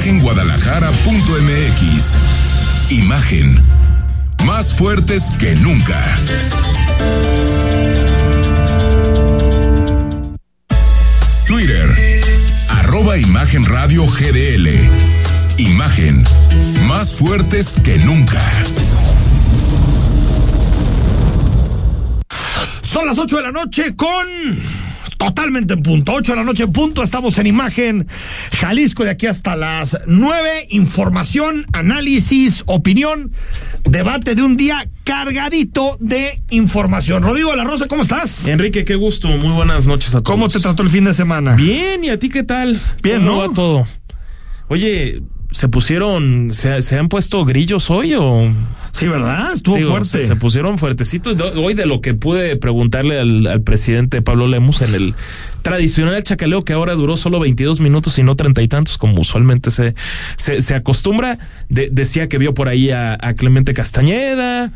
imagenguadalajara.mx. Imagen. Más fuertes que nunca. Twitter. Arroba Imagen Radio GDL. Imagen. Más fuertes que nunca. Son las 8 de la noche con totalmente en punto. 8 de la noche en punto. Estamos en imagen Jalisco de aquí hasta las 9. Información, análisis, opinión, debate de un día cargadito de información. Rodrigo de la Rosa, ¿cómo estás? Enrique, qué gusto. Muy buenas noches a todos. ¿Cómo te trató el fin de semana? Bien, ¿y a ti qué tal? Bien, ¿Cómo ¿no? va todo? Oye, ¿se pusieron, se, se han puesto grillos hoy o...? Sí, ¿verdad? Estuvo Digo, fuerte. Se, se pusieron fuertecitos. Hoy de lo que pude preguntarle al, al presidente Pablo Lemus en el tradicional chacaleo que ahora duró solo 22 minutos y no treinta y tantos como usualmente se, se, se acostumbra, de- decía que vio por ahí a, a Clemente Castañeda.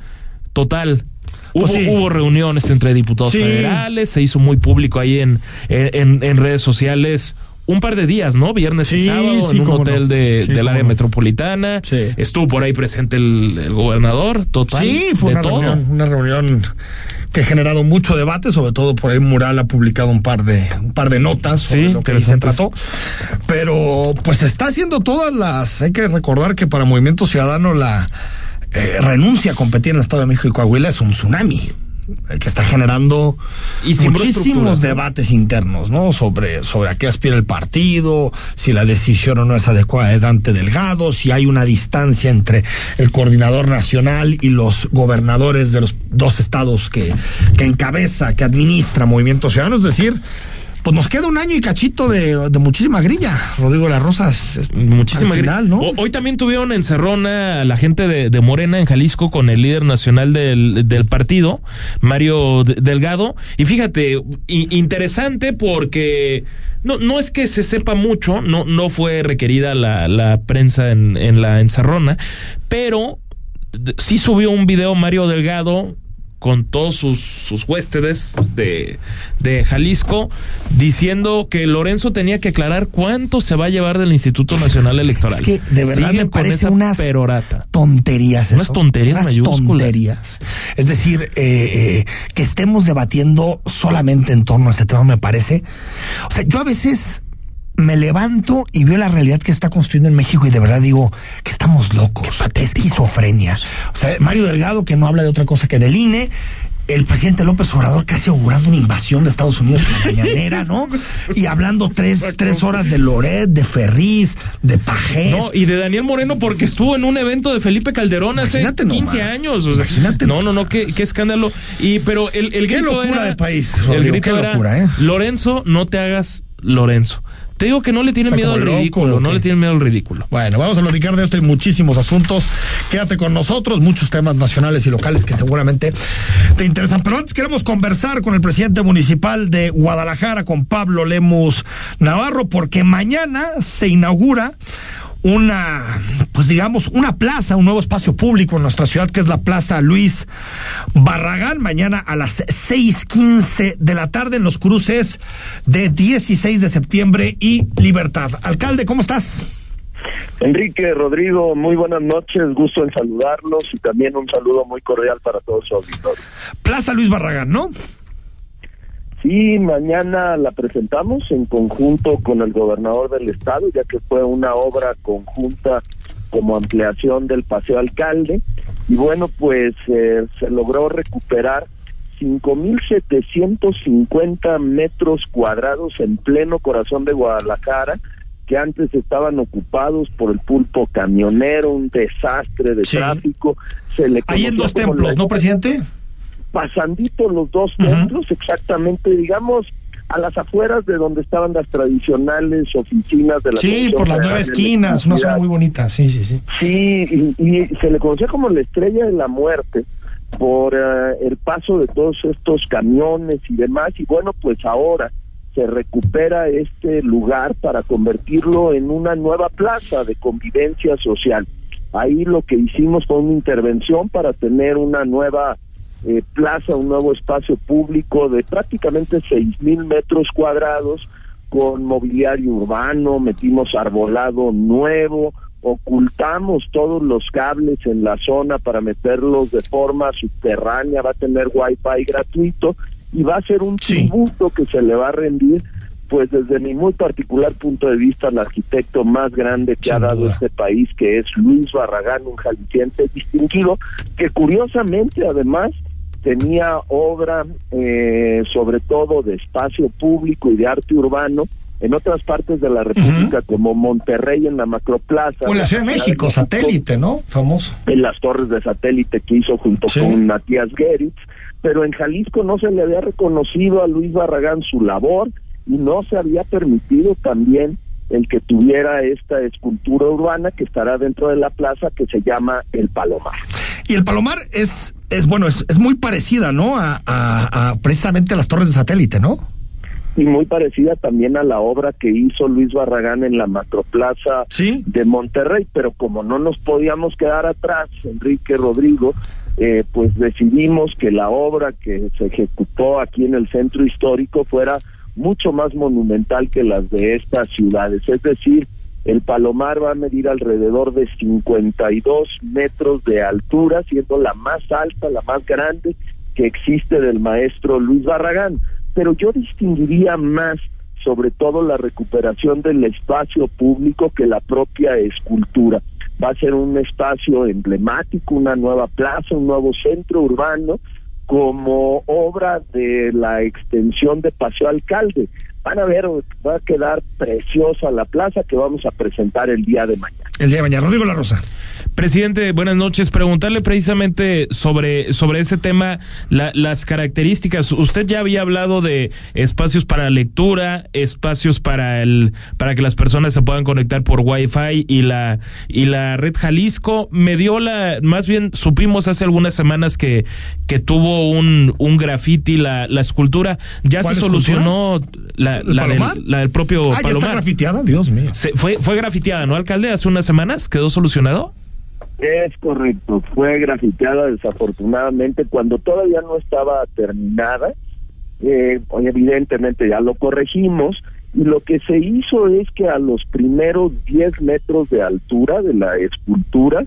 Total. Hubo, Pues sí. hubo reuniones entre diputados Sí. federales, se hizo muy público ahí en, en, en redes sociales. Un par de días, ¿no? Viernes y sábado sí, en un hotel no. de, Sí, del área no. metropolitana. Estuvo por ahí presente el, el gobernador, total. Sí, fue de una todo. reunión, una reunión que ha generado mucho debate, sobre todo por ahí Mural ha publicado un par de un par de notas sobre Sí, lo que se trató. Pero pues está haciendo todas las, hay que recordar que para Movimiento Ciudadano la eh, renuncia a competir en el Estado de México y Coahuila es un tsunami que está generando Y muchísimos debates internos, ¿no? Sobre, sobre a qué aspira el partido, si la decisión o no es adecuada de Dante Delgado, si hay una distancia entre el coordinador nacional y los gobernadores de los dos estados que, que encabeza, que administra Movimiento Ciudadano. Es decir, pues nos queda un año y cachito de, de muchísima grilla, Rodrigo Las Rosas. Muchísima final, ¿no? O- Hoy también tuvieron encerrona la gente de, de Morena en Jalisco con el líder nacional del, del partido, Mario De- Delgado. Y fíjate, interesante porque no, no es que se sepa mucho, no, no fue requerida la, la prensa en, en la encerrona, pero sí subió un video Mario Delgado con todos sus, sus huéspedes de, de Jalisco, diciendo que Lorenzo tenía que aclarar cuánto se va a llevar del Instituto Nacional Electoral. Es que de verdad Siguen me parece unas perorata. tonterías. Unas eso. tonterías Unas mayúsculas. tonterías. Es decir, eh, eh, que estemos debatiendo solamente en torno a este tema me parece. O sea, yo a veces me levanto y veo la realidad que está construyendo en México y de verdad digo que estamos locos, esquizofrenia. O sea, Mario Delgado que no habla de otra cosa que del INE. El presidente López Obrador casi augurando una invasión de Estados Unidos en la mañanera, ¿no? Y hablando tres, tres horas de Loret, de Ferriz, de Pajés. No, y de Daniel Moreno porque estuvo en un evento de Felipe Calderón hace Imagínate 15 nomás. años. o sea, Imagínate no, no, no, qué, qué escándalo. Y pero el, el Qué grito locura era- de país, el grito qué locura, ¿eh? Lorenzo, no te hagas Lorenzo. Te digo que no le tiene O sea, miedo al loco, ridículo, ¿o no le tiene miedo al ridículo. Bueno, vamos a platicar de esto y muchísimos asuntos. Quédate con nosotros, muchos temas nacionales y locales que seguramente te interesan. Pero antes queremos conversar con el presidente municipal de Guadalajara, con Pablo Lemus Navarro, porque mañana se inaugura una, pues digamos, una plaza, un nuevo espacio público en nuestra ciudad, que es la Plaza Luis Barragán, mañana a las 6:15 de la tarde en los cruces de 16 de septiembre y Libertad. Alcalde, ¿cómo estás? Enrique, Rodrigo, muy buenas noches, gusto en saludarlos y también un saludo muy cordial para todos su auditorio. Plaza Luis Barragán, ¿no? Sí, mañana la presentamos en conjunto con el gobernador del estado, ya que fue una obra conjunta como ampliación del Paseo Alcalde. Y bueno, pues eh, se logró recuperar 5.750 metros cuadrados en pleno corazón de Guadalajara, que antes estaban ocupados por el pulpo camionero, un desastre de Sí. tráfico. Se le Ahí en dos templos, la- ¿no, presidente? Pasandito los dos templos, exactamente, digamos, a las afueras de donde estaban las tradicionales oficinas de la Sí, por las nueve esquinas, una zona muy bonita, sí, sí, sí. Sí, y, y se le conocía como la estrella de la muerte por eh, el paso de todos estos camiones y demás, y bueno, pues ahora se recupera este lugar para convertirlo en una nueva plaza de convivencia social. Ahí lo que hicimos fue una intervención para tener una nueva eh, plaza, un nuevo espacio público de prácticamente seis mil metros cuadrados con mobiliario urbano, metimos arbolado nuevo, ocultamos todos los cables en la zona para meterlos de forma subterránea, va a tener wifi gratuito y va a ser un tributo que se le va a rendir pues desde mi muy particular punto de vista al arquitecto más grande que ha dado este país, que es Luis Barragán, un jalisciense distinguido, que curiosamente además tenía obra eh, sobre todo de espacio público y de arte urbano en otras partes de la República, como Monterrey en la Macroplaza. O la Ciudad de México, satélite, ¿no? Famoso. En las torres de satélite que hizo junto con Matías Geritz, pero en Jalisco no se le había reconocido a Luis Barragán su labor y no se había permitido también el que tuviera esta escultura urbana que estará dentro de la plaza que se llama El Palomar. Y el Palomar es, es bueno, es, es muy parecida, ¿no? A, a, precisamente a las torres de satélite, ¿no? Y muy parecida también a la obra que hizo Luis Barragán en la Macroplaza de Monterrey, pero como no nos podíamos quedar atrás, Enrique Rodrigo, eh, pues decidimos que la obra que se ejecutó aquí en el centro histórico fuera mucho más monumental que las de estas ciudades. Es decir, el Palomar va a medir alrededor de 52 metros de altura, siendo la más alta, la más grande que existe del maestro Luis Barragán. Pero yo distinguiría más sobre todo la recuperación del espacio público que la propia escultura. Va a ser un espacio emblemático, una nueva plaza, un nuevo centro urbano como obra de la extensión de Paseo Alcalde. Van a ver, va a quedar preciosa la plaza que vamos a presentar el día de mañana. El día de mañana. Rodrigo La Rosa. Presidente, buenas noches. Preguntarle precisamente sobre, sobre ese tema, las características. Usted ya había hablado de espacios para lectura, espacios para el, para que las personas se puedan conectar por Wi-Fi y la, y la red Jalisco. Me dio la, más bien supimos hace algunas semanas que, que tuvo un, un graffiti la, la escultura. Ya se solucionó la, la, del, propio ah, está grafiteada, Dios mío. fue, fue grafiteada, ¿no, alcalde? Hace unas semanas quedó solucionado. Es correcto, fue grafiteada desafortunadamente cuando todavía no estaba terminada. Eh, evidentemente ya lo corregimos y lo que se hizo es que a los primeros 10 metros de altura de la escultura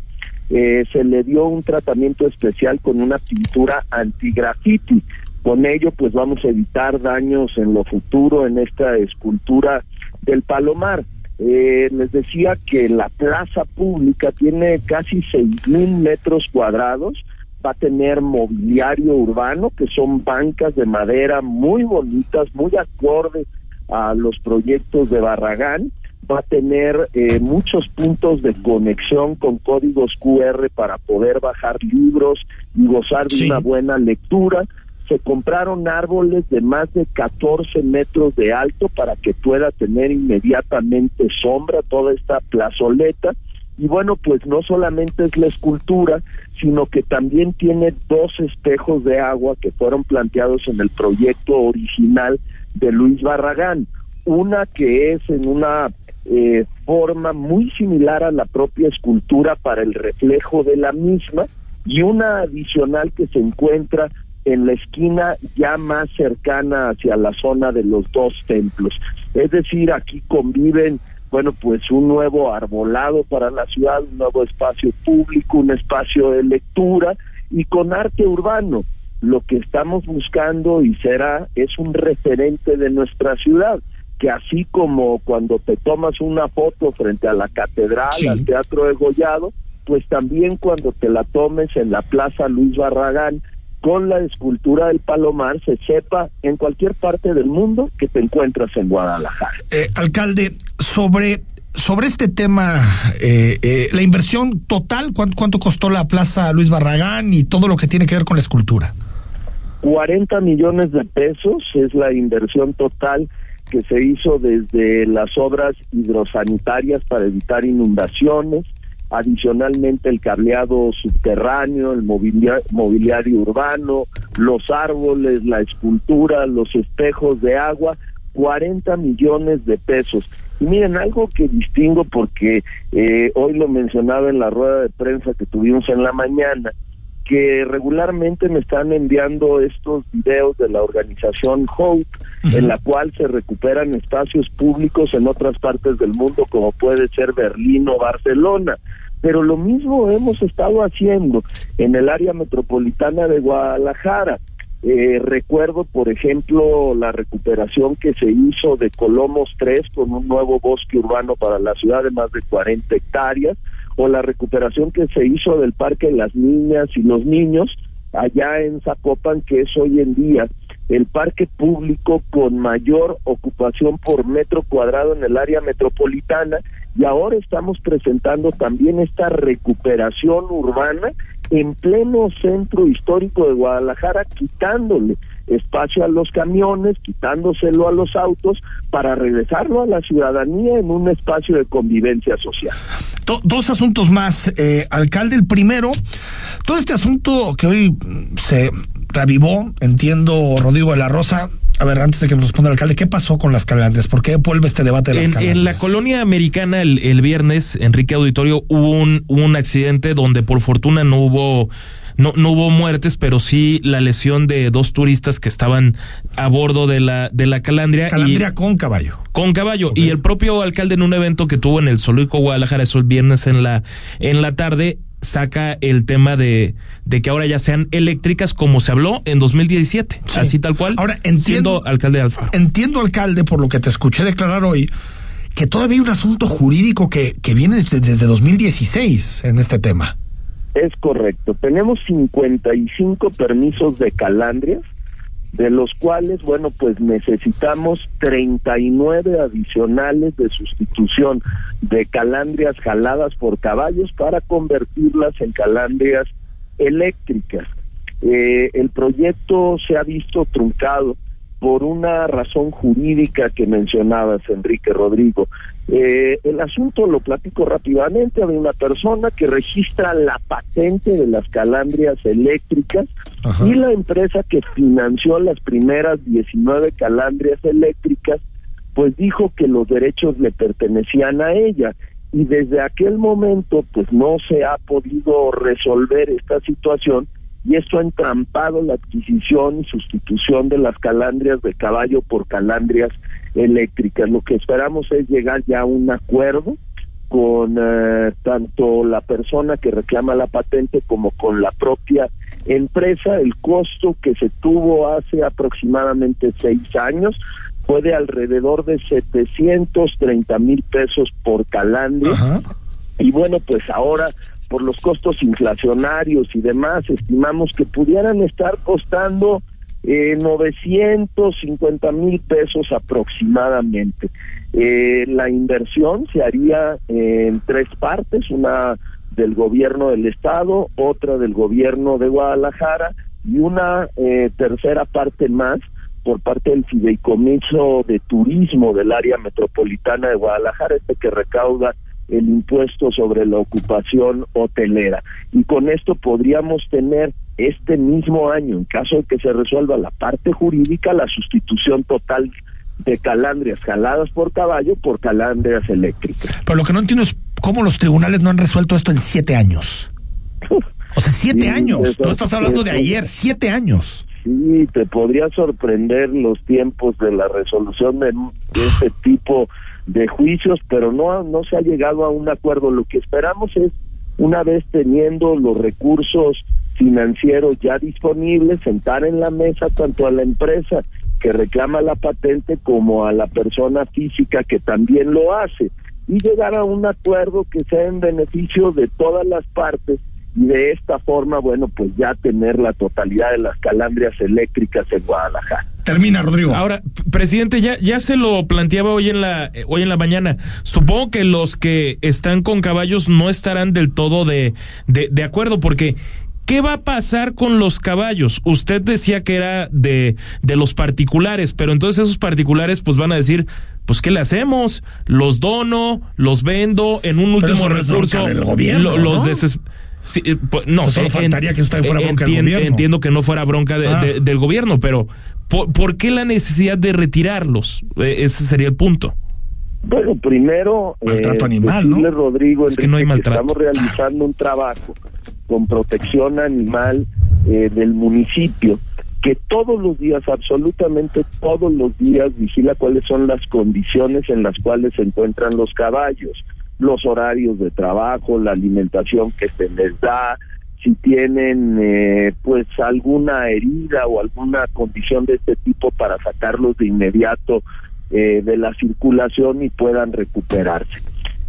eh, se le dio un tratamiento especial con una pintura anti-graffiti. Con ello pues vamos a evitar daños en lo futuro en esta escultura del Palomar. Eh, les decía que la plaza pública tiene casi seis mil metros cuadrados, va a tener mobiliario urbano, que son bancas de madera muy bonitas, muy acordes a los proyectos de Barragán, va a tener eh, muchos puntos de conexión con códigos QR para poder bajar libros y gozar de una buena lectura se compraron árboles de más de 14 metros de alto para que pueda tener inmediatamente sombra toda esta plazoleta. Y bueno, pues no solamente es la escultura, sino que también tiene dos espejos de agua que fueron planteados en el proyecto original de Luis Barragán. Una que es en una eh, forma muy similar a la propia escultura para el reflejo de la misma y una adicional que se encuentra en la esquina ya más cercana hacia la zona de los dos templos. Es decir, aquí conviven, bueno, pues un nuevo arbolado para la ciudad, un nuevo espacio público, un espacio de lectura y con arte urbano. Lo que estamos buscando y será es un referente de nuestra ciudad que así como cuando te tomas una foto frente a la catedral, al Teatro de Gollado, pues también cuando te la tomes en la Plaza Luis Barragán, con la escultura del Palomar se sepa en cualquier parte del mundo que te encuentras en Guadalajara. Eh, alcalde, sobre sobre este tema, eh, eh, la inversión total, ¿cuánto, costó la Plaza Luis Barragán y todo lo que tiene que ver con la escultura? 40 millones de pesos es la inversión total que se hizo desde las obras hidrosanitarias para evitar inundaciones, adicionalmente el cableado subterráneo, el mobiliario, urbano, los árboles, la escultura, los espejos de agua, 40 millones de pesos. Y miren, algo que distingo porque eh, hoy lo mencionaba en la rueda de prensa que tuvimos en la mañana, que regularmente me están enviando estos videos de la organización Hope, en la cual se recuperan espacios públicos en otras partes del mundo, como puede ser Berlín o Barcelona. Pero lo mismo hemos estado haciendo en el área metropolitana de Guadalajara. Eh, recuerdo, por ejemplo, la recuperación que se hizo de Colomos 3 con un nuevo bosque urbano para la ciudad de más de 40 hectáreas, o la recuperación que se hizo del Parque de las Niñas y los Niños allá en Zapopan, que es hoy en día el parque público con mayor ocupación por metro cuadrado en el área metropolitana y ahora estamos presentando también esta recuperación urbana en pleno centro histórico de Guadalajara, quitándole espacio a los camiones, quitándoselo a los autos para regresarlo a la ciudadanía en un espacio de convivencia social. dos asuntos más, eh, alcalde. El primero, todo este asunto que hoy se revivó, entiendo, Rodrigo de la Rosa, a ver, antes de que nos responda el alcalde, ¿qué pasó con las calandrias? ¿Por qué vuelve este debate de las en, En la colonia americana, el, viernes, Enrique Auditorio, hubo un, un accidente donde por fortuna no hubo no, no hubo muertes, pero sí la lesión de dos turistas que estaban a bordo de la, de la calandria. Calandria con caballo. Con caballo. Y el propio alcalde en un evento que tuvo en el Zoológico Guadalajara, eso el viernes en la, en la tarde, saca el tema de, de que ahora ya sean eléctricas como se habló en 2017, así tal cual, ahora, entiendo, siendo alcalde de Alfaro. Entiendo, alcalde, por lo que te escuché declarar hoy, que todavía hay un asunto jurídico que, que viene desde, desde 2016 en este tema. Es correcto. Tenemos 55 permisos de calandrias de los cuales, bueno, pues necesitamos 39 adicionales de sustitución de calandrias jaladas por caballos para convertirlas en calandrias eléctricas. Eh, el proyecto se ha visto truncado por una razón jurídica que mencionabas, Enrique Rodrigo. Eh, el asunto lo platico rápidamente. Hay una persona que registra la patente de las calandrias eléctricas y la empresa que financió las primeras 19 calandrias eléctricas, pues dijo que los derechos le pertenecían a ella. Y desde aquel momento, pues no se ha podido resolver esta situación y esto ha entrampado la adquisición y sustitución de las calandrias de caballo por calandrias eléctricas. Lo que esperamos es llegar ya a un acuerdo con eh, tanto la persona que reclama la patente como con la propia empresa. El costo que se tuvo hace aproximadamente seis años fue de alrededor de 730 mil pesos por calandria. Y bueno, pues ahora por los costos inflacionarios y demás, estimamos que pudieran estar costando eh, 950 mil pesos aproximadamente. Eh, la inversión se haría en tres partes, una del gobierno del estado, otra del gobierno de Guadalajara y una eh, tercera parte más por parte del fideicomiso de turismo del área metropolitana de Guadalajara, este que recauda el impuesto sobre la ocupación hotelera. Y con esto podríamos tener este mismo año, en caso de que se resuelva la parte jurídica, la sustitución total de calandrias jaladas por caballo por calandrias eléctricas. Pero lo que no entiendo es cómo los tribunales no han resuelto esto en siete años. O sea, siete años. Tú estás hablando de ayer, siete años. Sí, te podría sorprender los tiempos de la resolución de, de este tipo de juicios, pero no, no se ha llegado a un acuerdo. Lo que esperamos es, una vez teniendo los recursos financieros ya disponibles, sentar en la mesa tanto a la empresa que reclama la patente como a la persona física que también lo hace y llegar a un acuerdo que sea en beneficio de todas las partes y de esta forma, bueno, pues ya tener la totalidad de las calandrias eléctricas en Guadalajara. Termina, Rodrigo. Ahora, presidente, ya, ya se lo planteaba hoy en la eh, hoy en la mañana. Supongo que los que están con caballos no estarán del todo de, de, de acuerdo, porque ¿Qué va a pasar con los caballos? Usted decía que era de, de los particulares, pero entonces esos particulares pues van a decir, pues ¿qué le hacemos? Los dono, los vendo, en un último recurso, los Sí, eh, pues, no, solo faltaría que usted fuera bronca del gobierno. Entiendo que no fuera bronca ah. del gobierno, pero ¿por, qué la necesidad de retirarlos? Eh, ese sería el punto. Bueno, primero, maltrato eh, animal, ¿no? Rodrigo, es que no hay maltrato. Estamos realizando un trabajo con protección animal eh, del municipio, que todos los días, absolutamente todos los días, vigila cuáles son las condiciones en las cuales se encuentran los caballos, los horarios de trabajo, la alimentación que se les da, si tienen eh, pues alguna herida o alguna condición de este tipo para sacarlos de inmediato eh, de la circulación y puedan recuperarse.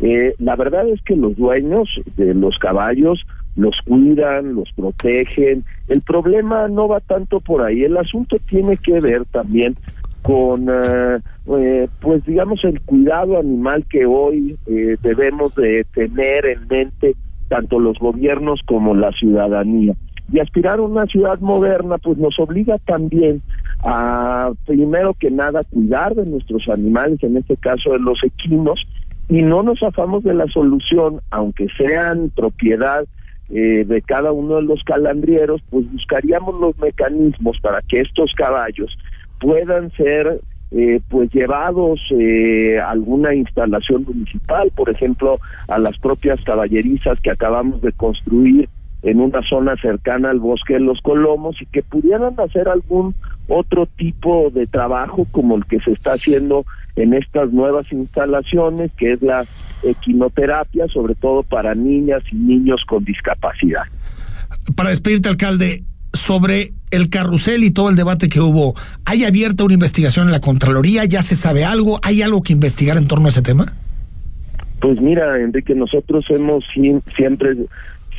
Eh, la verdad es que los dueños de los caballos los cuidan, los protegen. El problema no va tanto por ahí, el asunto tiene que ver también con, pues digamos, el cuidado animal que hoy debemos de tener en mente tanto los gobiernos como la ciudadanía. Y aspirar a una ciudad moderna, pues nos obliga también a, primero que nada, cuidar de nuestros animales, en este caso de los equinos, y no nos afamos de la solución, aunque sean propiedad eh, de cada uno de los calandrieros, pues buscaríamos los mecanismos para que estos caballos puedan ser eh, pues llevados eh, a alguna instalación municipal, por ejemplo, a las propias caballerizas que acabamos de construir en una zona cercana al bosque de los Colomos y que pudieran hacer algún otro tipo de trabajo como el que se está haciendo en estas nuevas instalaciones, que es la equinoterapia, sobre todo para niñas y niños con discapacidad. Para despedirte, alcalde, sobre el carrusel y todo el debate que hubo, ¿hay abierta una investigación en la Contraloría? ¿Ya se sabe algo? ¿Hay algo que investigar en torno a ese tema? Pues mira, Enrique, nosotros hemos siempre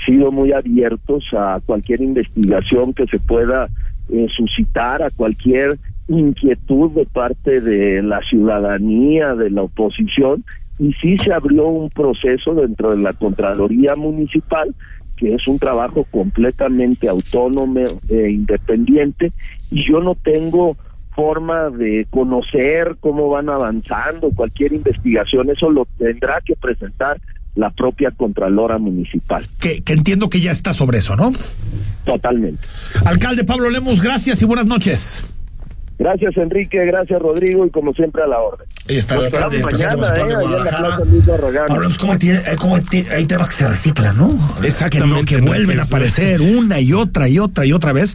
sido muy abiertos a cualquier investigación que se pueda eh, suscitar, a cualquier inquietud de parte de la ciudadanía, de la oposición, y sí se abrió un proceso dentro de la Contraloría Municipal que es un trabajo completamente autónomo e independiente y yo no tengo forma de conocer cómo van avanzando cualquier investigación, eso lo tendrá que presentar la propia Contralora Municipal. Que, que entiendo que ya está sobre eso, ¿no? Totalmente. Alcalde Pablo Lemos, gracias y buenas noches. Gracias, Enrique. Gracias, Rodrigo. Y como siempre, a la orden. Ahí está el alcalde, el presidente municipal de eh, Guadalajara. Hablamos cómo, tiene- eh, cómo tiene- hay temas que se reciclan, ¿no? Exactamente, Que, no- que vuelven a Enrique, aparecer una y otra y otra y otra vez.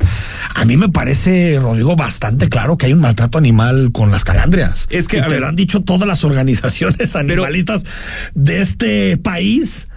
A mí me parece, Rodrigo, bastante claro que hay un maltrato animal con las calandrias. Es que, y a te ver- lo han dicho todas las organizaciones animalistas de este país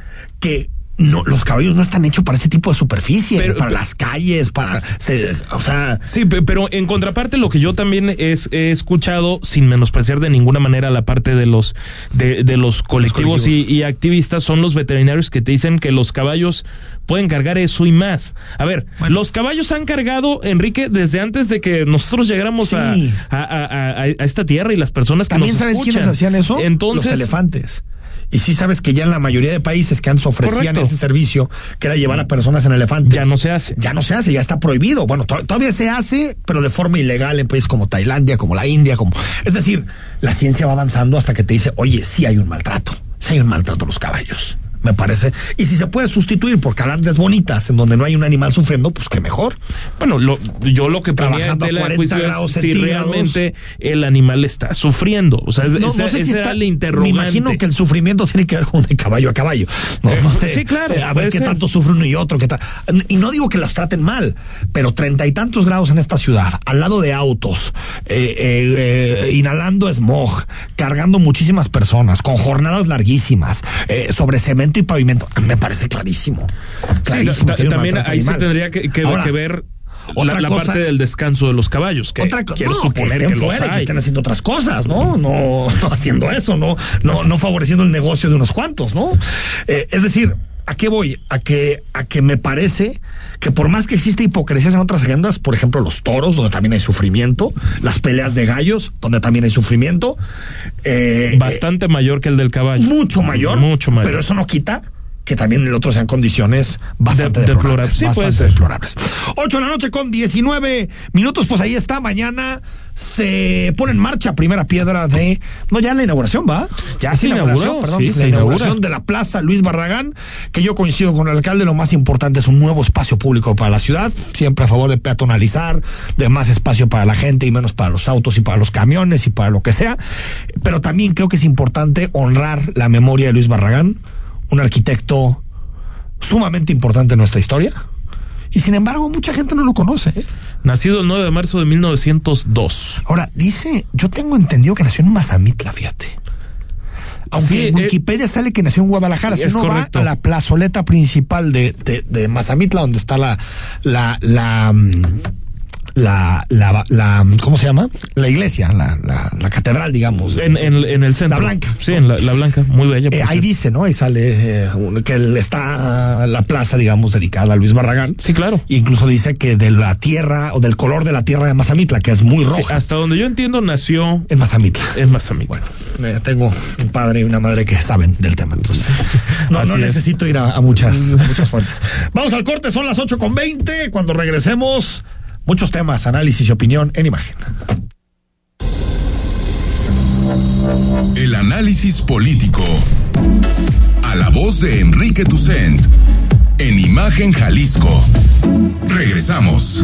que no, los caballos no están hechos para ese tipo de superficie, Pero- para pero- las calles, para, se- o sea, Sí, pe- pero en contraparte lo que yo también es, he escuchado, sin menospreciar de ninguna manera la parte de los de, de los colectivos, colectivos. Y, y activistas, son los veterinarios que te dicen que los caballos pueden cargar eso y más. A ver, Bueno. los caballos han cargado, Enrique, desde antes de que nosotros llegáramos a- Sí. a, a- a- a esta tierra y las personas que También nos sabes escuchan. quiénes hacían eso? Entonces, los elefantes. Y sí sabes que ya en la mayoría de países que antes ofrecían Correcto. ese servicio, que era llevar a personas en elefantes. Ya no se hace. Ya no se hace, ya está prohibido. Bueno, to- todavía se hace, pero de forma ilegal en países como Tailandia, como la India, como. Es decir, la ciencia va avanzando hasta que te dice, oye, sí hay un maltrato. Sí hay un maltrato a los caballos. Me parece. Y si se puede sustituir por calandrias bonitas, en donde no hay un animal sufriendo, pues qué mejor. Bueno, lo, yo lo que ponía en Trabajando a tela de 40 juicio es si realmente el animal está sufriendo. O sea, es- No, esa, no sé si esa está, era interrogante. Me imagino que el sufrimiento tiene que ver con de caballo a caballo. No, no sé. sí, claro, Eh, a ver qué ser. tanto sufre uno y otro. Qué tal. Y no digo que los traten mal, pero treinta y tantos grados en esta ciudad, al lado de autos, eh, eh, eh, inhalando smog, cargando muchísimas personas, con jornadas larguísimas, eh, sobre cemento y pavimento. Me parece clarísimo. Clarísimo también ahí se tendría que, que- Ahora, que ver otra la, la cosa- parte del descanso de los caballos. Que otra cosa, quiero no, que suponer estén que, los fuera y que estén haciendo otras cosas, ¿no? No, no haciendo eso, no, no, no favoreciendo el negocio de unos cuantos, ¿no? Eh, es decir, ¿a qué voy? A que, a que me parece que por más que existe hipocresías en otras agendas, por ejemplo, los toros, donde también hay sufrimiento, las peleas de gallos, donde también hay sufrimiento, eh, Bastante mayor que el del caballo. mucho mayor, Mucho mayor. pero eso no quita que también el otro sean condiciones bastante De- deplorables. Sí, bastante deplorables. 8 de la noche con 19 minutos, pues ahí está. Mañana se pone en marcha primera piedra de. No, ya la inauguración, ¿va? Ya se inauguró, perdón. sí, la se inauguración inaugura. de la Plaza Luis Barragán, que yo coincido con el alcalde. Lo más importante es un nuevo espacio público para la ciudad. Siempre a favor de peatonalizar, de más espacio para la gente y menos para los autos y para los camiones y para lo que sea. Pero también creo que es importante honrar la memoria de Luis Barragán, un arquitecto sumamente importante en nuestra historia. Y sin embargo, mucha gente no lo conoce. ¿eh? Nacido el 9 de marzo de 1902. Ahora, dice, yo tengo entendido que nació en Mazamitla, fíjate. Aunque Sí, en eh, Wikipedia sale que nació en Guadalajara. Si uno correcto. va a la plazoleta principal de, de, de Mazamitla, donde está la, la, la, mm, la, la, la- ¿cómo se llama? La iglesia, la, la, la catedral, digamos. En, en, en el centro. La Blanca. Sí, en la, la Blanca. Muy bella. Eh, ahí dice, ¿no? Ahí sale eh, que está la plaza, digamos, dedicada a Luis Barragán. Sí, claro. Incluso dice que de la tierra o del color de la tierra de Mazamitla, que es muy Sí, roja. hasta donde yo entiendo, nació en Mazamitla. en Mazamitla. Bueno, eh, tengo un padre y una madre que saben del tema, entonces no, no es. necesito ir a, a muchas, a muchas fuentes. Vamos al corte, son las 8 con 20. Cuando regresemos, muchos temas, análisis y opinión en imagen. El análisis político. A la voz de Enrique Tucent. En Imagen Jalisco. Regresamos.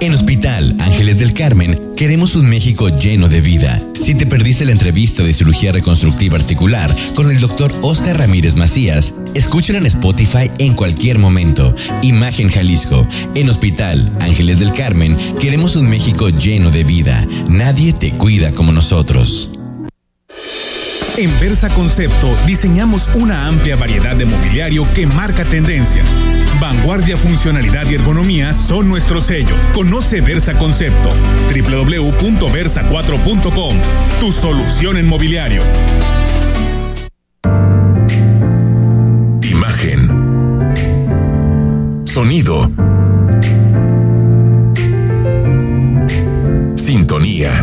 En Hospital Ángeles del Carmen queremos un México lleno de vida. Si te perdiste la entrevista de cirugía reconstructiva articular con el doctor Oscar Ramírez Macías, escúchala en Spotify en cualquier momento. Imagen Jalisco. En Hospital Ángeles del Carmen queremos un México lleno de vida. Nadie te cuida como nosotros. En Versa Concepto diseñamos una amplia variedad de mobiliario que marca tendencia. Vanguardia, funcionalidad y ergonomía son nuestro sello. Conoce Versa Concepto. www.versa4.com. Tu solución en mobiliario. Imagen. Sonido. Sintonía.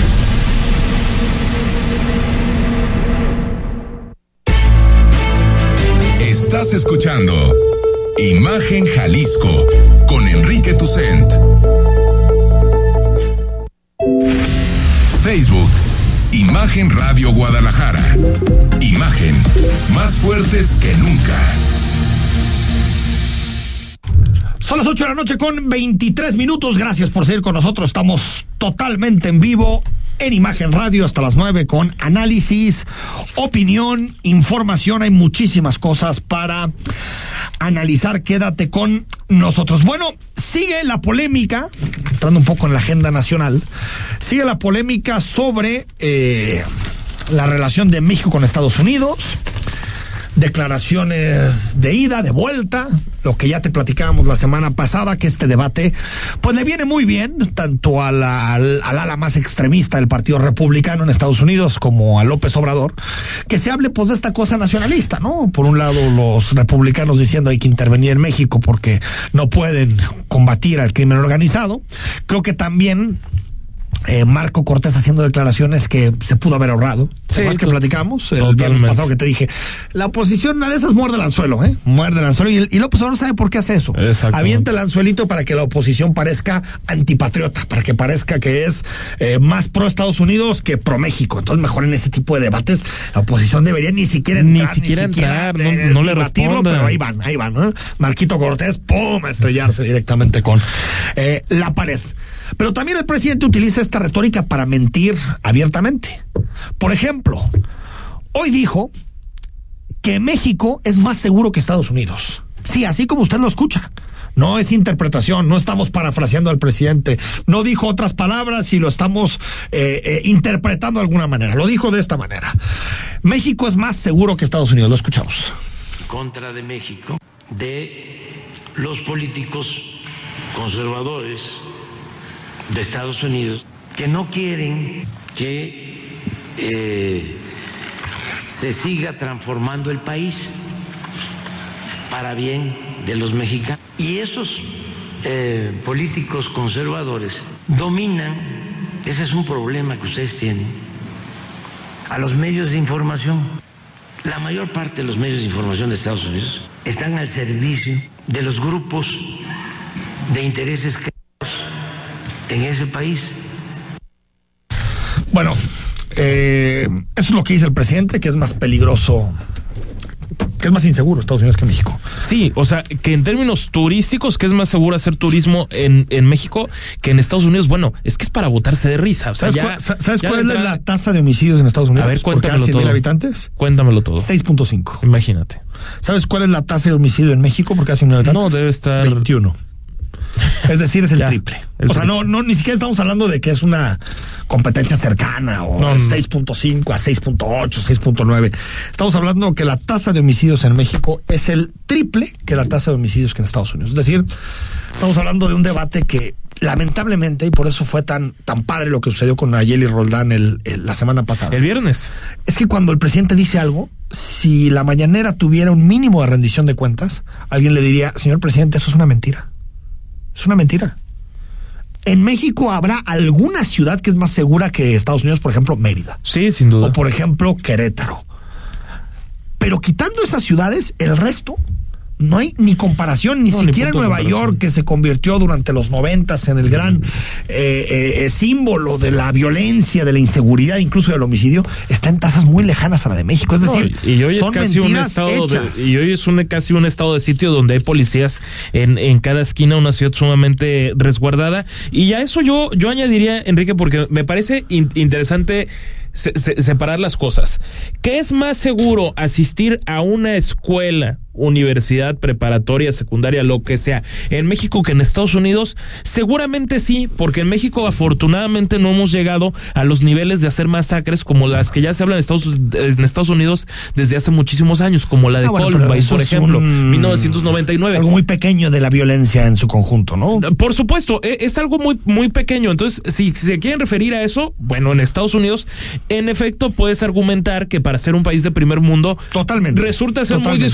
Estás escuchando Imagen Jalisco con Enrique Tucent. Facebook, Imagen Radio Guadalajara. Imagen, más fuertes que nunca. Son las 8 de la noche con 23 minutos. Gracias por seguir con nosotros. Estamos totalmente en vivo en Imagen Radio hasta las 9 con análisis, opinión, información. Hay muchísimas cosas para analizar. Quédate con nosotros. Bueno, sigue la polémica, entrando un poco en la agenda nacional, sigue la polémica sobre eh, la relación de México con Estados Unidos declaraciones de ida, de vuelta, lo que ya te platicábamos la semana pasada, que este debate, pues le viene muy bien, tanto a la- al, al ala más extremista del Partido Republicano en Estados Unidos como a López Obrador, que se hable pues de esta cosa nacionalista, ¿no? Por un lado, los republicanos diciendo hay que intervenir en México porque no pueden combatir al crimen organizado. Creo que también eh, Marco Cortés haciendo declaraciones que se pudo haber ahorrado. Sí, más que platicamos el viernes pasado que te dije, la oposición, una de esas muerde el anzuelo, ¿eh? Muerde el anzuelo. Y, el- y López Obrador sabe por qué hace eso. Avienta el anzuelito para que la oposición parezca antipatriota, para que parezca que es eh, más pro Estados Unidos que pro México. Entonces, mejor en ese tipo de debates, la oposición debería ni siquiera Ni entrar, siquiera entrar, no- eh, no le respondan. Pero ahí van, ahí van. ¿no? Marquito Cortés, ¡pum! a estrellarse directamente con eh, la pared. Pero también el presidente utiliza esta retórica para mentir abiertamente. Por ejemplo, hoy dijo que México es más seguro que Estados Unidos. Sí, así como usted lo escucha. No es interpretación, no estamos parafraseando al presidente. No dijo otras palabras y lo estamos eh, eh, interpretando de alguna manera. Lo dijo de esta manera. México es más seguro que Estados Unidos. Lo escuchamos. Contra de México, de los políticos conservadores de Estados Unidos que no quieren que eh, se siga transformando el país para bien de los mexicanos. Y esos eh, políticos conservadores dominan, ese es un problema que ustedes tienen, a los medios de información. La mayor parte de los medios de información de Estados Unidos están al servicio de los grupos de intereses en ese país. Bueno, eh, eso es lo que dice el presidente, que es más peligroso que es más inseguro Estados Unidos que México. Sí, o sea, que en términos turísticos, que es más seguro hacer turismo en, en México que en Estados Unidos, bueno, es que es para botarse de risa. O sea, ¿Sabes, ya- cuál, sa- ¿sabes ya cuál es la tasa de homicidios en Estados Unidos? A ver, cuéntamelo 100 mil todo. habitantes? Cuéntamelo todo. 6.5. Imagínate. ¿Sabes cuál es la tasa de homicidio en México por cada 100 mil habitantes? No, debe estar- 21. Es decir, es el Ya, triple. el o sea, no, no, ni siquiera estamos hablando de que es una competencia cercana o No, no. 6.5 a 6.8, 6.9. Estamos hablando que la tasa de homicidios en México es el triple que la tasa de homicidios que en Estados Unidos. Es decir, estamos hablando de un debate que lamentablemente, y por eso fue tan, tan padre lo que sucedió con Nayeli Roldán el- el- la semana pasada. El viernes. Es que cuando el presidente dice algo, si la mañanera tuviera un mínimo de rendición de cuentas, alguien le diría, señor presidente, eso es una mentira. Es una mentira. En México habrá alguna ciudad que es más segura que Estados Unidos, por ejemplo, Mérida. Sí, sin duda. O por ejemplo, Querétaro. Pero quitando esas ciudades, el resto no hay ni comparación, ni No, ni siquiera de Nueva. York, que se convirtió durante los noventas en el gran eh, eh, eh, símbolo de la violencia, de la inseguridad, incluso del homicidio, está en tasas muy lejanas a la de México. Es No, decir, y hoy es casi un estado de, y hoy es un, casi un estado de sitio donde hay policías en, en cada esquina, una ciudad sumamente resguardada. Y a eso yo, yo añadiría, Enrique, porque me parece in- interesante se- se- separar las cosas. ¿Qué es más seguro asistir a una escuela, universidad, preparatoria, secundaria, lo que sea, en México que en Estados Unidos? Seguramente sí, porque en México afortunadamente no hemos llegado a los niveles de hacer masacres como las que ya se hablan en Estados, en Estados Unidos desde hace muchísimos años, como la de Ah, bueno, Columbine, por ejemplo, un- 1999. Es algo muy pequeño de la violencia en su conjunto, ¿no? Por supuesto, e- es algo muy, muy pequeño. Entonces, si, si se quieren referir a eso, bueno, en Estados Unidos, en efecto, puedes argumentar que para ser un país de primer mundo, Totalmente. resulta ser muy Totalmente.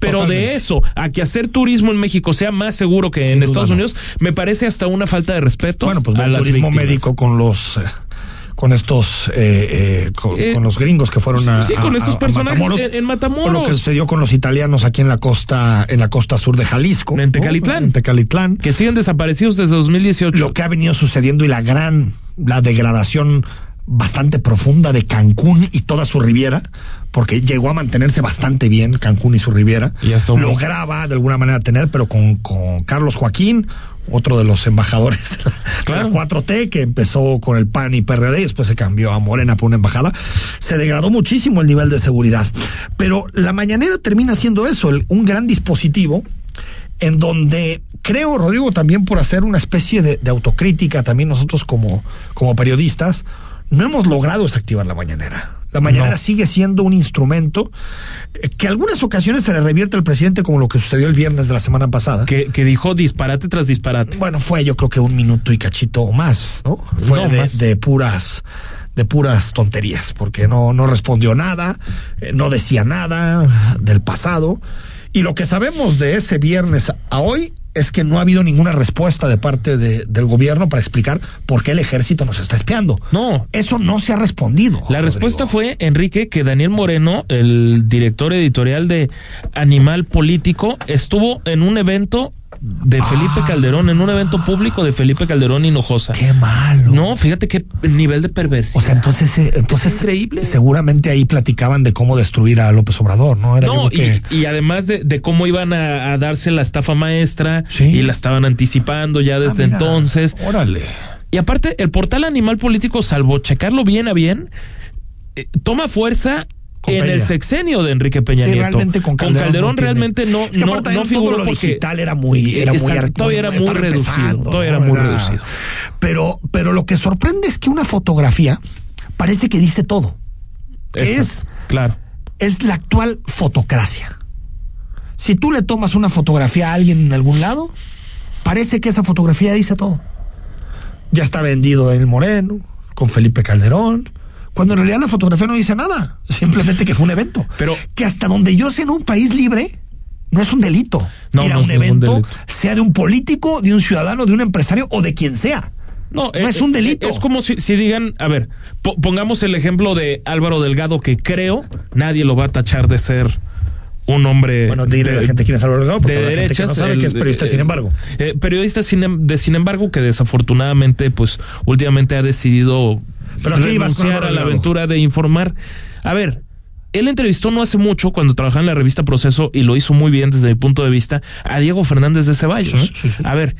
Pero Totalmente. de eso a que hacer turismo en México sea más seguro que Sin en Estados no. Unidos, me parece hasta una falta de respeto Bueno, pues a el las turismo víctimas. médico con los eh, con estos eh, eh, con, Eh, con los gringos que fueron a sí, con a- estos a personajes Matamoros, en- en Matamoros. o lo que sucedió con los italianos aquí en la costa en la costa sur de Jalisco En ¿no? Tecalitlán. en Tecalitlán Que siguen desaparecidos desde 2018. lo que ha venido sucediendo y la gran la degradación bastante profunda de Cancún y toda su riviera porque llegó a mantenerse bastante bien Cancún y su riviera Y lograba de alguna manera tener pero con, con Carlos Joaquín otro de los embajadores Claro. de la 4T que empezó con el PAN y PRD y después se cambió a Morena por una embajada se degradó muchísimo el nivel de seguridad pero la mañanera termina siendo eso el- un gran dispositivo en donde creo, Rodrigo, también por hacer una especie de, de autocrítica, también nosotros como, como periodistas, no hemos logrado desactivar la mañanera. La mañanera No. sigue siendo un instrumento eh, que algunas ocasiones se le revierte al presidente como lo que sucedió el viernes de la semana pasada. que, que dijo disparate tras disparate. Bueno, fue yo creo que un minuto y cachito o más, ¿no? Fue No, de, más. de puras de puras tonterías, porque no, no respondió nada, eh, no decía nada del pasado. Y lo que sabemos de ese viernes a hoy es que no ha habido ninguna respuesta de parte de- del gobierno para explicar por qué el ejército nos está espiando. No. Eso no se ha respondido. La Rodrigo. respuesta fue, Enrique, que Daniel Moreno, el director editorial de Animal Político, estuvo en un evento de Felipe Ah. Calderón, en un evento público de Felipe Calderón Hinojosa. Qué malo. No, fíjate qué nivel de perversidad. O sea, entonces, eh, entonces Es increíble. seguramente ahí platicaban de cómo destruir a López Obrador, ¿no? Era No, que- y, y además de, de cómo iban a, a darse la estafa maestra Sí. y la estaban anticipando ya desde Ah, mira, entonces. Órale. Y aparte, el portal Animal Político, salvo checarlo bien a bien, eh, toma fuerza en el sexenio de Enrique Peña Sí, Nieto. realmente con Calderón no realmente no, Es que no, no todo figuró lo porque digital era muy, era muy Exacto, todavía era muy reducido, era muy Era- reducido. Pero, pero lo que sorprende es que una fotografía parece que dice todo. Que es, claro. es la actual fotocracia. Si tú le tomas una fotografía a alguien en algún lado, parece que esa fotografía dice todo. Ya está vendido el Moreno, con Felipe Calderón, cuando en realidad la fotografía no dice nada, simplemente que fue un evento. Pero- que hasta donde yo sé en un país libre, no es un delito No, ir a no un evento, sea de un político, de un ciudadano, de un empresario o de quien sea. No, No es un delito. Es como si, si digan, a ver, po- pongamos el ejemplo de Álvaro Delgado, que creo nadie lo va a tachar de ser un hombre. Bueno, dile a la de- gente quién es Álvaro Delgado, porque de la gente que no sabe el- que es periodista, eh, sin embargo. eh, periodista sin, em- de sin embargo que desafortunadamente pues últimamente ha decidido ¿Pero a qué ibas con renunciar Álvaro a la aventura de informar. A ver, él entrevistó no hace mucho cuando trabajaba en la revista Proceso y lo hizo muy bien desde mi punto de vista a Diego Fernández de Ceballos. Sí, sí, sí. A ver,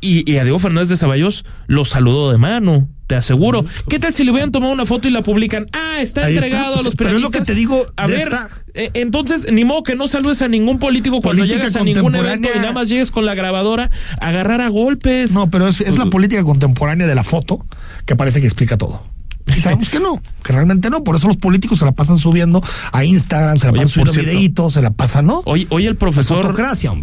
y, y a Diego Fernández de Ceballos lo saludó de mano, te aseguro. ¿Qué tal si le hubieran tomado una foto y la publican? Ah, está Ahí está. entregado a Pues, los pero es lo periodistas. que te digo A ver, esta- eh, entonces, ni modo que no saludes a ningún político cuando Política llegas a ningún evento y nada más llegues con la grabadora a agarrar a golpes. No, pero es, es la política contemporánea de la foto que parece que explica todo. Y sabemos que no, que realmente no. Por eso los políticos se la pasan subiendo a Instagram, se la Oye, pasan subiendo cierto. videitos, se la pasan, ¿no? Hoy, hoy el profesor,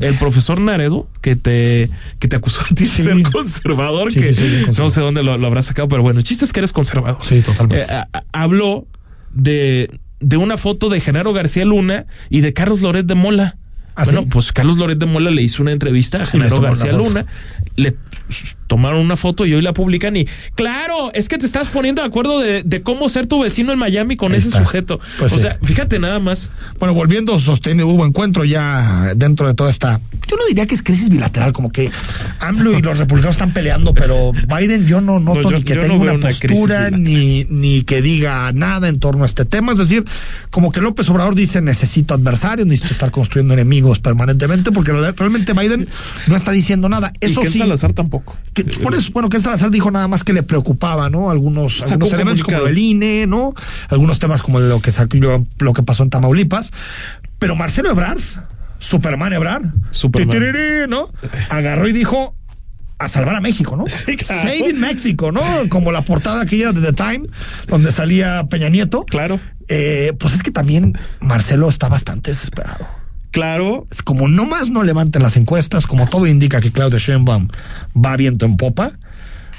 el profesor Naredo, que te, que te acusó a ti de Sí. ser conservador, Sí, que sí, conservador. no sé dónde lo, lo habrá sacado, pero bueno, el chiste es que eres conservador. Sí, totalmente. Eh, a- a- habló de, de una foto de Genaro García Luna y de Carlos Loret de Mola. ¿Ah, bueno, sí? pues Carlos Loret de Mola le hizo una entrevista a Genaro García. Luna, le tomaron una foto y hoy la publican y claro, es que te estás poniendo de acuerdo de, de cómo ser tu vecino en Miami con Ahí ese está. sujeto. Pues o sí. sea, fíjate nada más. Bueno, volviendo, sostenido, hubo encuentro ya dentro de toda esta. Yo no diría que es crisis bilateral, como que AMLO y los republicanos están peleando, pero Biden yo no noto No, yo- ni que tenga no una una postura ni, ni que diga nada en torno a este tema. Es decir, como que López Obrador dice: necesito adversarios, necesito estar construyendo enemigos permanentemente, porque realmente Biden no está diciendo nada. Eso y Ken sí. Salazar tampoco. Que, por eso, bueno, que Salazar dijo nada más que le preocupaba, ¿no? Algunos, algunos un elementos como el INE, ¿no? Algunos temas como lo que sacó, lo que pasó en Tamaulipas. Pero Marcelo Ebrard, Superman Ebrard, Superman. ¿no? Agarró y dijo a salvar a México, ¿no? Sí, claro. Saving México, ¿no? Como la portada aquella de The Time, donde salía Peña Nieto. Claro. Eh, pues es que también Marcelo está bastante desesperado. Claro. Como no más no levanten las encuestas, como todo indica que Claudia Sheinbaum va viento en popa,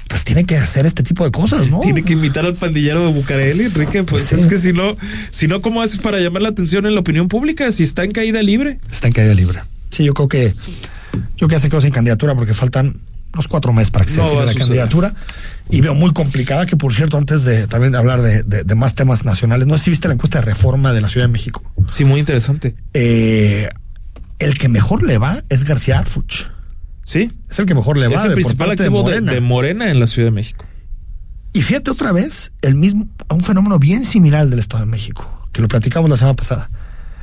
pues tiene que hacer este tipo de cosas, ¿no? Tiene que invitar al pandillero de Bucareli, Enrique. Pues Sí. es que si no, si no, ¿cómo haces para llamar la atención en la opinión pública? Si está en caída libre. Está en caída libre. Sí, yo creo que yo creo que quedó sin candidatura porque faltan unos cuatro meses para que se No defina la suceder. candidatura y veo muy complicada que por cierto antes de también de hablar de, de- de más temas nacionales no sé si viste la encuesta de reforma de la Ciudad de México Sí, muy interesante. Eh, el que mejor le va es García Arfuch Sí. es el que mejor le va Es el principal activo de Morena. de Morena en la Ciudad de México. Y fíjate otra vez, el mismo, un fenómeno bien similar al del Estado de México, que lo platicamos la semana pasada.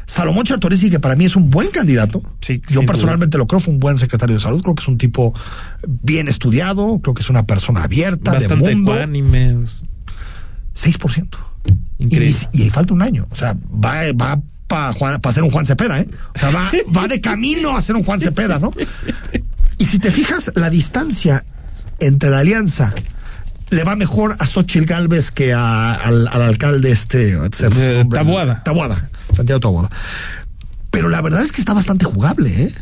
Salomón Chartorici, que para mí es un buen candidato. Sí, Yo personalmente lo creo, fue un buen secretario de salud. Creo que es un tipo bien estudiado, creo que es una persona abierta, Bastante de mundo. ecuánime. 6%. Increíble. Y, y ahí falta un año. O sea, va, va para ser un Juan Cepeda, ¿eh? O sea, va, va de camino a ser un Juan Cepeda, ¿no? Y si te fijas, la distancia entre la alianza le va mejor a Xochitl Galvez que a- al, al alcalde este. se fue Santiago Taboada. Pero la verdad es que está bastante jugable, ¿eh?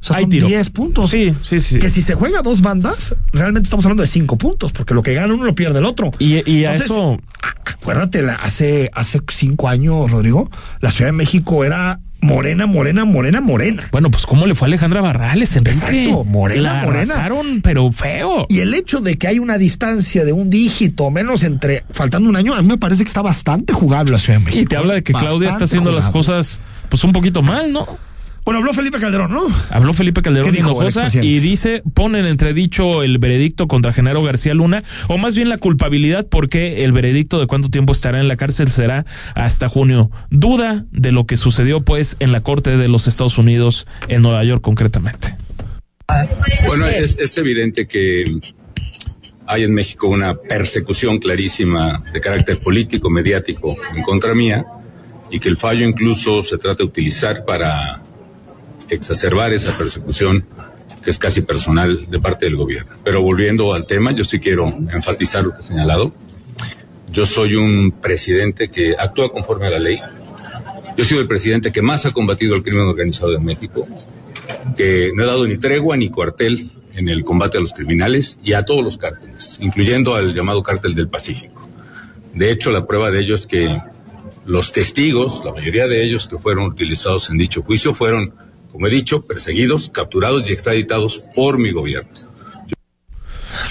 O sea, Hay son tiro. 10 puntos. Sí, sí, sí. Que si se juega dos bandas, realmente estamos hablando de 5 puntos, porque lo que gana uno lo pierde el otro. Y, y a Entonces, eso. Acuérdate, hace, hace cinco años, Rodrigo, la Ciudad de México era morena, morena, morena, morena. Bueno, pues cómo le fue a Alejandra Barrales, Enrique. Exacto, morena, la morena. pero feo. Y el hecho de que hay una distancia de un dígito menos entre, faltando un año, a mí me parece que está bastante jugable la Ciudad de México. Y te habla de que Claudia está haciendo las cosas pues un poquito mal, ¿no? Bueno, habló Felipe Calderón, ¿no? Habló Felipe Calderón ¿Qué dijo y dice, pone en entredicho el veredicto contra Genaro García Luna, o más bien la culpabilidad, porque el veredicto de cuánto tiempo estará en la cárcel será hasta junio. Duda de lo que sucedió, pues, en la Corte de los Estados Unidos, en Nueva York concretamente. Bueno, es, es evidente que hay en México una persecución clarísima de carácter político, mediático en contra mía y que el fallo incluso se trata de utilizar para exacerbar esa persecución que es casi personal de parte del gobierno. Pero volviendo al tema, yo sí quiero enfatizar lo que he señalado. Yo soy un presidente que actúa conforme a la ley. Yo soy el presidente que más ha combatido el crimen organizado en México, que no he dado ni tregua ni cuartel en el combate a los criminales y a todos los cárteles, incluyendo al llamado cártel del Pacífico. De hecho, la prueba de ello es que los testigos, la mayoría de ellos que fueron utilizados en dicho juicio, fueron, como he dicho, perseguidos, capturados y extraditados por mi gobierno.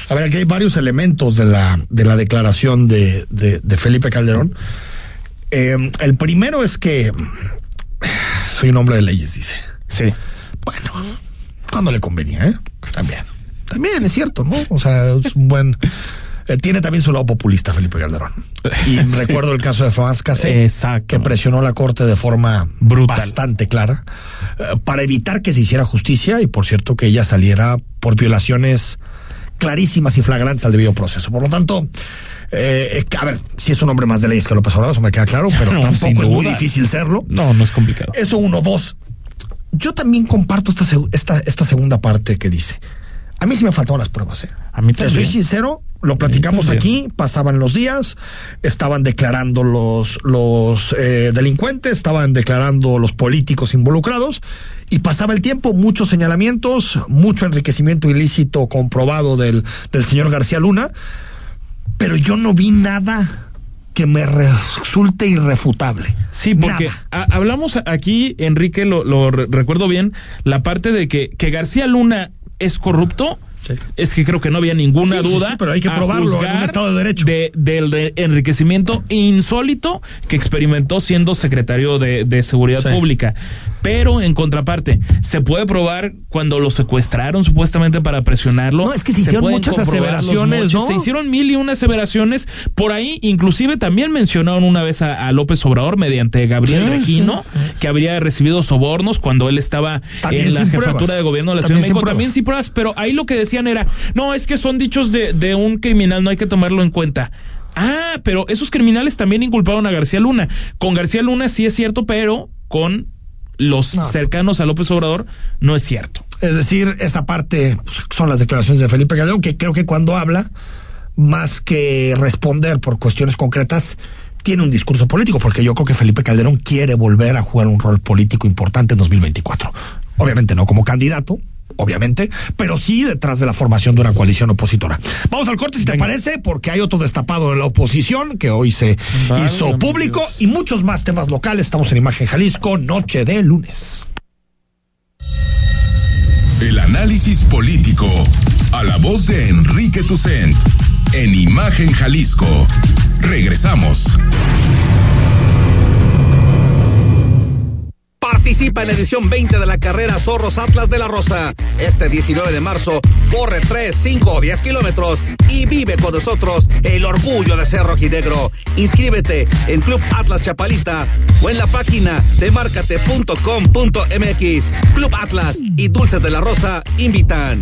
A ver, aquí hay varios elementos de la, de la declaración de, de, de Felipe Calderón. Eh, el primero es que soy un hombre de leyes, dice. Sí. Bueno, cuando le convenía, ¿eh? También. También es cierto, ¿no? O sea, es un buen. Eh, tiene también su lado populista, Felipe Calderón. Y recuerdo el caso de Franz Cassé, que presionó la corte de forma Brutal. bastante clara eh, para evitar que se hiciera justicia y, por cierto, que ella saliera por violaciones clarísimas y flagrantes al debido proceso. Por lo tanto, eh, a ver, si es un hombre más de leyes que López Obrador, eso me queda claro, pero No, tampoco es muy difícil serlo. No, no es complicado. Eso uno, dos. Yo también comparto esta, esta, esta segunda parte que dice. A mí sí me faltaron las pruebas, ¿eh? A mí Te soy sincero, lo platicamos aquí, pasaban los días, estaban declarando los, los eh, delincuentes, estaban declarando los políticos involucrados, y pasaba el tiempo, muchos señalamientos, mucho enriquecimiento ilícito comprobado del, del señor García Luna, pero yo no vi nada que me resulte irrefutable. Sí, porque a- hablamos aquí, Enrique, lo, lo re- recuerdo bien, la parte de que, que García Luna es corrupto. Sí. Es que creo que no había ninguna Sí, duda. sí, pero hay que probarlo en un Estado de Derecho. de- del de- enriquecimiento insólito que experimentó siendo secretario de, de Seguridad. Pública. Pero en contraparte, se puede probar cuando lo secuestraron supuestamente para presionarlo. No, es que se hicieron muchas aseveraciones. ¿no? Se hicieron mil y una aseveraciones. Por ahí, inclusive, también mencionaron una vez a, a López Obrador mediante Gabriel Regino, que habría recibido sobornos cuando él estaba También en la jefatura pruebas. de gobierno de la Ciudad de México. También sin pruebas, pero ahí lo que decían era, no, es que son dichos de, de un criminal, no hay que tomarlo en cuenta. Ah, pero esos criminales también inculparon a García Luna. Con García Luna sí es cierto, pero con los cercanos a López Obrador no es cierto. Es decir, esa parte pues, son las declaraciones de Felipe Calderón, que creo que cuando habla, más que responder por cuestiones concretas, tiene un discurso político, porque yo creo que Felipe Calderón quiere volver a jugar un rol político importante en 2024. Obviamente no como candidato, obviamente, pero sí detrás de la formación de una coalición opositora. Vamos al corte, si te parece, porque hay otro destapado en la oposición que hoy se hizo público Dios. y muchos más temas locales. Estamos en Imagen Jalisco, noche de lunes. El análisis político. A la voz de Enrique Tucent. En Imagen Jalisco. Regresamos. Participa en la edición 20 de la carrera Zorros Atlas de la Rosa. Este 19 de marzo, corre 3, 5 o 10 kilómetros y vive con nosotros el orgullo de ser rojinegro. Inscríbete en Club Atlas Chapalita o en la página de marcate.com.mx. Club Atlas y Dulces de la Rosa invitan.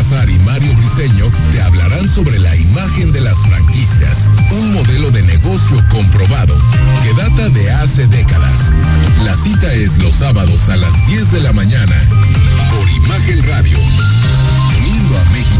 Y Mario Briceño te hablarán sobre la imagen de las franquicias, un modelo de negocio comprobado que data de hace décadas. La cita es los sábados a las 10 de la mañana por Imagen Radio, uniendo a México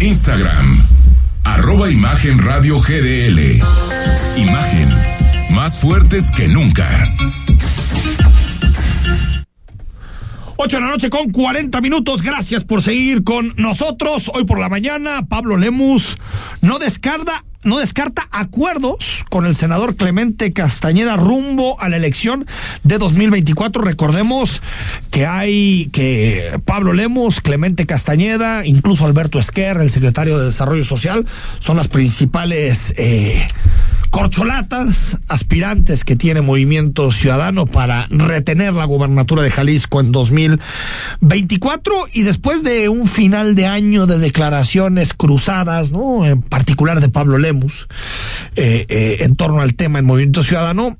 Instagram, arroba Imagen Radio GDL. Imagen, más fuertes que nunca. 8 de la noche con 40 minutos. Gracias por seguir con nosotros. Hoy por la mañana, Pablo Lemus no descarta, no descarta acuerdos con el senador Clemente Castañeda rumbo a la elección de 2024. Recordemos que hay que Pablo Lemus, Clemente Castañeda, incluso Alberto Esquer, el secretario de Desarrollo Social, son las principales eh, corcholatas aspirantes que tiene Movimiento Ciudadano para retener la gobernatura de Jalisco en 2024 y después de un final de año de declaraciones cruzadas, ¿no? En particular de Pablo Lemus, eh, eh, en torno al tema enMovimiento Ciudadano,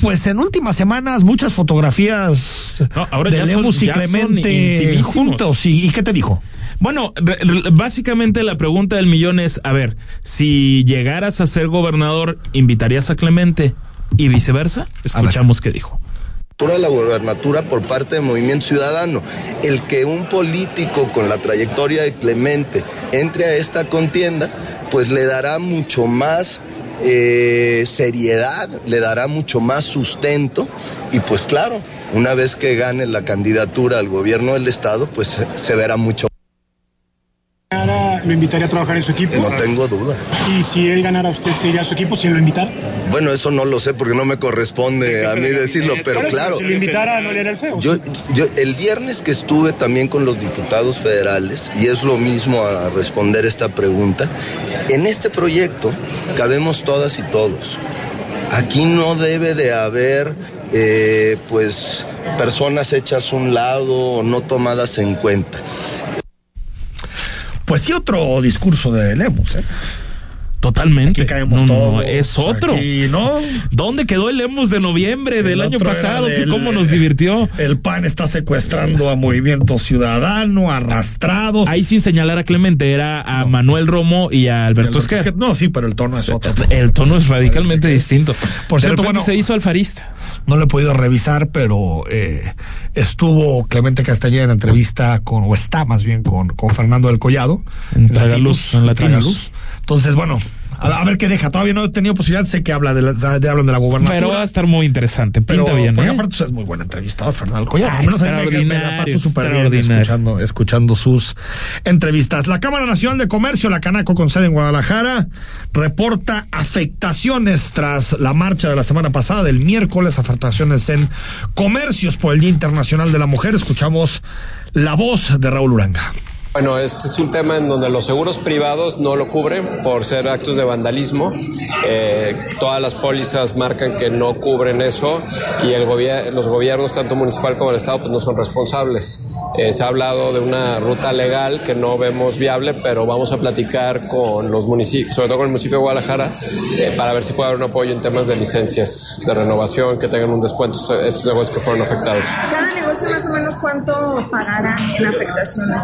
pues en últimas semanas muchas fotografías ahora de Lemus y Clemente juntos. ¿Y, ¿Y qué te dijo? Bueno, re- re- básicamente la pregunta del millón es, a ver, si llegaras a ser gobernador, ¿invitarías a Clemente y viceversa? Escuchamos qué dijo. de la gobernatura por parte del Movimiento Ciudadano. El que un político con la trayectoria de Clemente entre a esta contienda, pues le dará mucho más eh, seriedad, le dará mucho más sustento y pues claro, una vez que gane la candidatura al gobierno del estado, pues se- se verá mucho. Lo invitaría a trabajar en su equipo. No tengo duda. Y si él ganara, usted se iría a su equipo, si él lo invitara. Bueno, eso no lo sé porque no me corresponde a mí decirlo, pero claro. Si lo invitara, no le haría el feo. Yo, yo el viernes que estuve también con los diputados federales, y es lo mismo a responder esta pregunta, en este proyecto cabemos todas y todos. Aquí no debe de haber eh, pues personas hechas a un lado o no tomadas en cuenta. Pues sí, otro discurso de Lemus, ¿eh? Totalmente. Aquí caemos No, no, todos. es otro. Aquí, ¿no? ¿Dónde quedó el Lemus de noviembre del El año pasado? del- ¿Cómo nos divirtió? El PAN está secuestrando a Movimiento Ciudadano, arrastrados. Ahí sin señalar a Clemente, era a Manuel Romo y a Alberto Esquer. No, sí, pero el tono es otro. El tono es radicalmente distinto. Por de cierto, bueno, se hizo alfarista. No lo he podido revisar, pero eh, estuvo Clemente Castañeda en entrevista con, o está más bien con, con Fernando del Collado. En Tragaluz, en Latinos. Tragaluz. Entonces, bueno, a, a ver qué deja. Todavía no he tenido posibilidad, sé que habla de, la, de hablan de la gobernatura. Pero va a estar muy interesante. Pinta Pero, bien, porque ¿eh? aparte es muy buen entrevistador, Fernando del Collado. Ah, Al menos me- me, la paso súper bien escuchando sus entrevistas. La Cámara Nacional de Comercio, la Canaco con sede en Guadalajara, reporta afectaciones tras la marcha de la semana pasada, del miércoles, afectaciones en comercios por el Día Internacional de la Mujer. Escuchamos la voz de Raúl Uranga. Bueno, este es un tema en donde los seguros privados no lo cubren por ser actos de vandalismo. Eh, todas las pólizas marcan que no cubren eso y el gobier- los gobiernos, tanto municipal como el Estado, pues no son responsables. Eh, se ha hablado de una ruta legal que no vemos viable, pero vamos a platicar con los municipios, sobre todo con el municipio de Guadalajara, eh, para ver si puede haber un apoyo en temas de licencias de renovación, que tengan un descuento estos negocios que fueron afectados. Cada negocio más o menos cuánto pagará en afectaciones.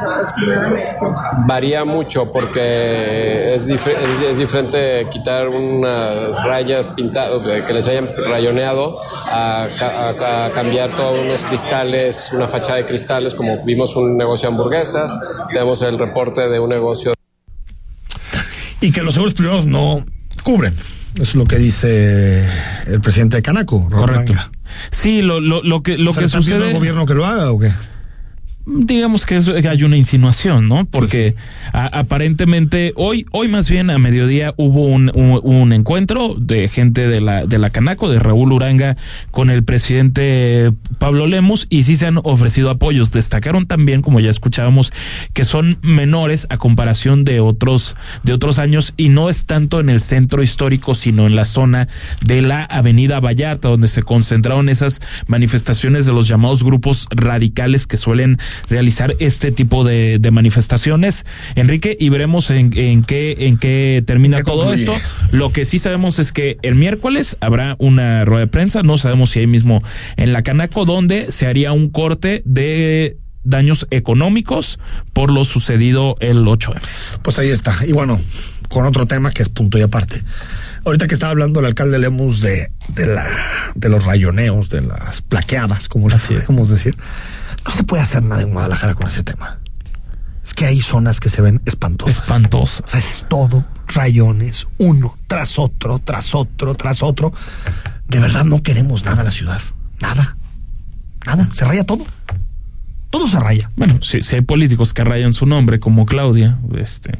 Varía mucho porque es, dif- es, es diferente quitar unas rayas pintadas de que les hayan rayoneado a, ca- a- a cambiar todos unos cristales, una fachada de cristales, como vimos un negocio de hamburguesas, tenemos el reporte de un negocio Y que los seguros privados no cubren. Es lo que dice el presidente de Canaco, Correcto. Sí, lo, lo, lo que, lo ¿Se que sucede. al gobierno que lo haga o qué? Digamos que, es, que hay una insinuación, ¿no? Porque a- aparentemente hoy, hoy más bien a mediodía hubo un, un, un encuentro de gente de la, de la Canaco, de Raúl Uranga, con el presidente Pablo Lemus, y sí se han ofrecido apoyos. Destacaron también, como ya escuchábamos, que son menores a comparación de otros, de otros años, y no es tanto en el centro histórico, sino en la zona de la Avenida Vallarta, donde se concentraron esas manifestaciones de los llamados grupos radicales que suelen realizar este tipo de, de manifestaciones, Enrique, y veremos en, en qué, en qué termina ¿Qué todo concluye? esto. Lo que sí sabemos es que el miércoles habrá una rueda de prensa, no sabemos si ahí mismo en la Canaco, donde se haría un corte de daños económicos por lo sucedido el 8 de Pues ahí está. Y bueno, con otro tema que es punto y aparte. Ahorita que estaba hablando el alcalde Lemus de, de, la, de los rayoneos, de las plaqueadas, como les podemos decir, no se puede hacer nada en Guadalajara con ese tema. Es que hay zonas que se ven espantosas. Espantosas. O sea, es todo rayones, uno tras otro, tras otro, tras otro. De verdad no queremos nada en la ciudad. Nada. Nada. Se raya todo. Todo se raya. Bueno, si, si hay políticos que rayan su nombre, como Claudia, este.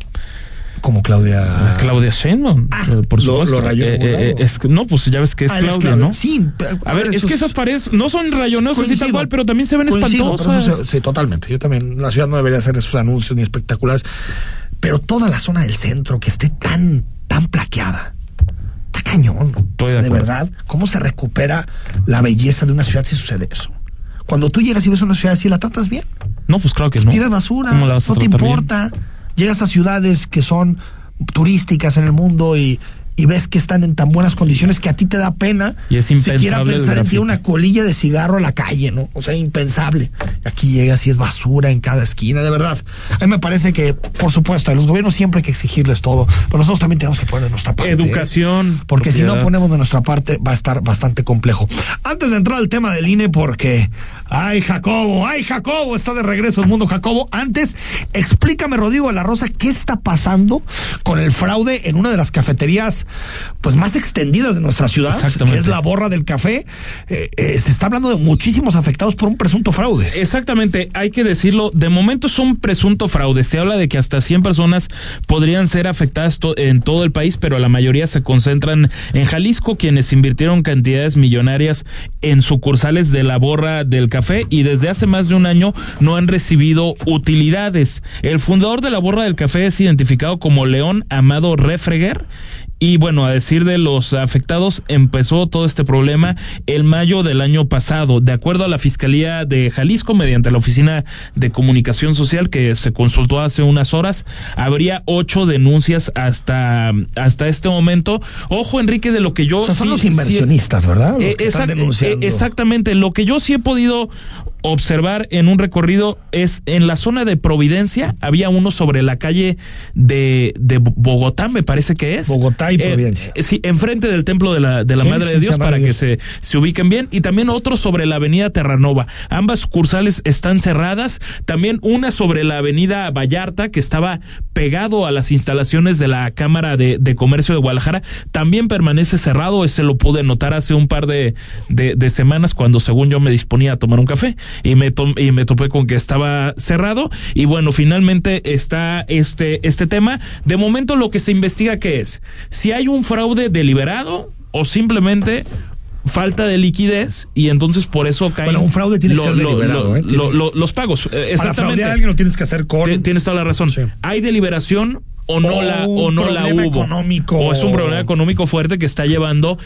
Como Claudia. Claudia Sheinbaum, eh, por Ah, lo- supuesto. lo rayó Eh, eh, es no, pues ya ves que es Ah, Claudia, Claudia. ¿no? Sí, A ver, es que esas paredes no son rayoneos así tal cual, pero también se ven Coincido, espantosas. sí, totalmente. Yo también, la ciudad no debería hacer esos anuncios ni espectaculares. Pero toda la zona del centro que esté tan, tan plaqueada. Está cañón. O sea, de verdad, ¿cómo se recupera la belleza de una ciudad si sucede eso? Cuando tú llegas y ves una ciudad así, ¿la tratas bien? No, pues claro que no. Tiras basura, ¿Cómo la vas a no te bien? Llegas a ciudades que son turísticas en el mundo y, y ves que están en tan buenas condiciones que a ti te da pena Y es siquiera pensar en ti grafiti. una colilla de cigarro a la calle, ¿no? O sea, impensable. Aquí llegas y es basura en cada esquina, de verdad. A mí me parece que, por supuesto, a los gobiernos siempre hay que exigirles todo, pero nosotros también tenemos que poner de nuestra parte. ¿eh? Educación. Porque si no ponemos de nuestra parte va a estar bastante complejo. Antes de entrar al tema del INE, porque, ay Jacobo, ay Jacobo, está de regreso el mundo Jacobo. Antes, explícame Rodrigo de la Rosa, ¿qué está pasando con el fraude en una de las cafeterías pues más extendidas de nuestra ciudad? Que es la borra del café. Eh, eh, se está hablando de muchísimos afectados por un presunto fraude. Exactamente, hay que decirlo, de momento es un presunto fraude, se habla de que hasta 100 personas podrían ser afectadas to- en todo el país, pero la mayoría se concentran en Jalisco, quienes invirtieron cantidades millonarias en sucursales de la borra del café y desde hace más de un año no han recibido utilidades. El fundador de la borra del café es identificado como León Amado Refreger y bueno, a decir de los afectados, empezó todo este problema el mayo del año pasado. De acuerdo a la Fiscalía de Jalisco, mediante la Oficina de Comunicación Social que se consultó hace unas horas, habría ocho denuncias hasta, hasta este momento. Ojo, Enrique, de lo que yo... O sea, son los sí- inversionistas, ¿verdad? Los Eh, que están exact- denunciando. eh, exactamente. Lo que yo sí he podido observar en un recorrido es en la zona de Providencia, había uno sobre la calle de, de Bogotá, me parece que es. Bogotá y Eh, Providencia. eh, sí, enfrente del templo de la, de la Sí, Madre sí, de se Dios para que Dios. se, se ubiquen bien. Y también otro sobre la avenida Terranova. Ambas sucursales están cerradas. También una sobre la avenida Vallarta, que estaba pegado a las instalaciones de la Cámara de, de Comercio de Guadalajara, también permanece cerrado. Ese lo pude notar hace un par de, de, de semanas cuando según yo me disponía a tomar un café y me, y me topé con que estaba cerrado. Y bueno, finalmente está este, este tema. De momento lo que se investiga que es si hay un fraude deliberado o simplemente falta de liquidez y entonces por eso caen Bueno, un fraude tiene que ser deliberado, lo- ¿eh? Tiene- los pagos. Eh, Para Exactamente. fraudear a alguien lo tienes que hacer con... Ti- Tienes toda la razón. ¿Hay deliberación o no O la o no la problema hubo? económico. O es un problema económico fuerte que está llevando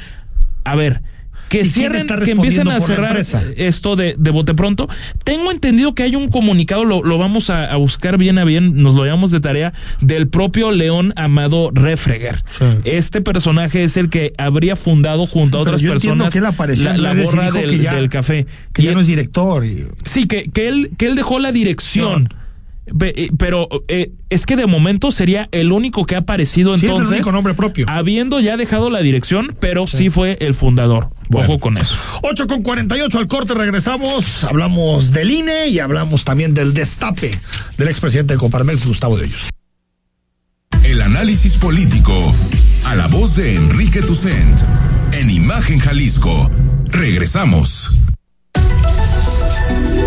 a ver ¿Y que cierren, que empiecen a cerrar esto de, de bote pronto. Tengo entendido que hay un comunicado, lo, lo vamos a, a buscar bien a bien, nos lo llevamos de tarea, del propio León Amado Refreger. Este personaje es el que habría fundado junto a otras yo personas que él apareció la, la borra del, que ya- del café. Que Y ya no es director. Y... Sí, que, que él, que él dejó la dirección. Pero eh, es que de momento sería el único que ha aparecido Sí, es el entonces. único nombre propio. Habiendo ya dejado la dirección, pero sí, fue el fundador. Ojo con eso. 8 con 48 al corte regresamos. Hablamos del INE y hablamos también del destape del expresidente de Coparmex, Gustavo de Hoyos. El análisis político a la voz de Enrique Tucent en Imagen Jalisco. Regresamos.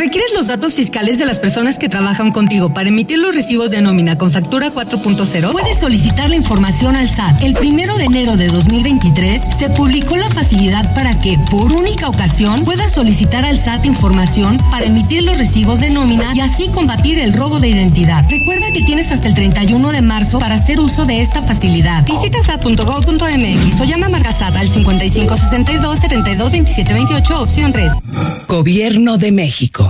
¿Requieres los datos fiscales de las personas que trabajan contigo para emitir los recibos de nómina con factura 4.0? Puedes solicitar la información al SAT. El primero de enero de 2023 se publicó la facilidad para que, por única ocasión, puedas solicitar al SAT información para emitir los recibos de nómina y así combatir el robo de identidad. Recuerda que tienes hasta el 31 de marzo para hacer uso de esta facilidad. Visita sat.gov.mx o llama a Margasat al 5562 72 27 28 opción 3. Gobierno de México.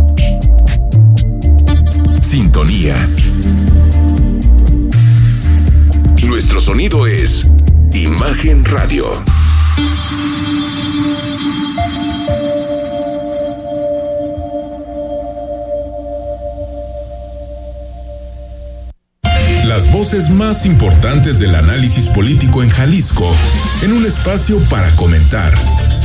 Sintonía. Nuestro sonido es Imagen Radio. Las voces más importantes del análisis político en Jalisco en un espacio para comentar,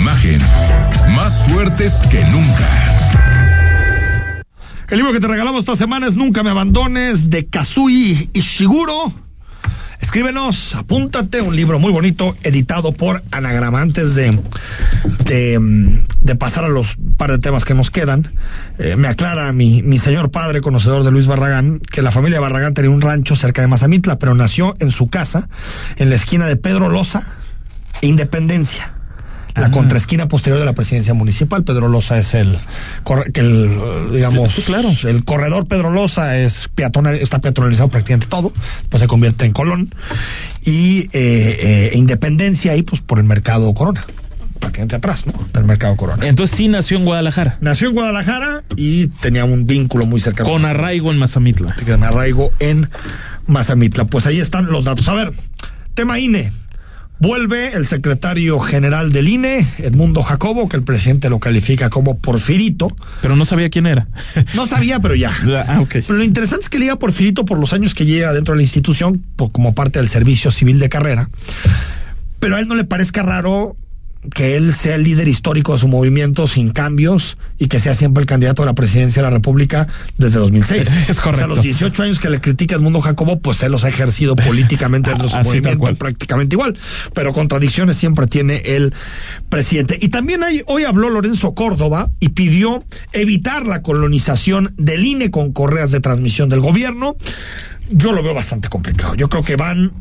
Imagen, más fuertes que nunca. El libro que te regalamos esta semana es Nunca me abandones de Kazui Ishiguro. Escríbenos, apúntate, un libro muy bonito, editado por Anagrama. Antes de, de, pasar a los par de temas que nos quedan, eh, me aclara mi, mi señor padre, conocedor de Luis Barragán, que la familia Barragán tenía un rancho cerca de Mazamitla, pero nació en su casa, en la esquina de Pedro Loza Independencia la contraesquina posterior de la presidencia municipal. Pedro Loza es el, el digamos, Sí, sí, claro. el corredor Pedro Loza es peatonal, está peatonalizado prácticamente todo, pues se convierte en Colón. Y eh, eh, Independencia ahí, pues por el mercado Corona, prácticamente atrás, ¿no? Del mercado Corona. Entonces sí nació en Guadalajara. Nació en Guadalajara y tenía un vínculo muy cercano. Con arraigo en Mazamitla. Con arraigo en Mazamitla. Pues ahí están los datos. A ver, tema INE. Vuelve el secretario general del INE, Edmundo Jacobo, que el presidente lo califica como porfirito. Pero no sabía quién era. No sabía, pero ya. Ah. Pero lo interesante es que le diga porfirito por los años que lleva dentro de la institución, por- como parte del servicio civil de carrera. Pero a él no le parezca raro que él sea el líder histórico de su movimiento sin cambios y que sea siempre el candidato a la presidencia de la República desde 2006. Es correcto. O sea, los 18 años que le critica Edmundo Jacobo, pues él los ha ejercido políticamente dentro de su Así, movimiento prácticamente igual. Pero contradicciones siempre tiene el presidente. Y también hay, hoy habló Lorenzo Córdoba y pidió evitar la colonización del INE con correas de transmisión del gobierno. Yo lo veo bastante complicado. Yo creo que van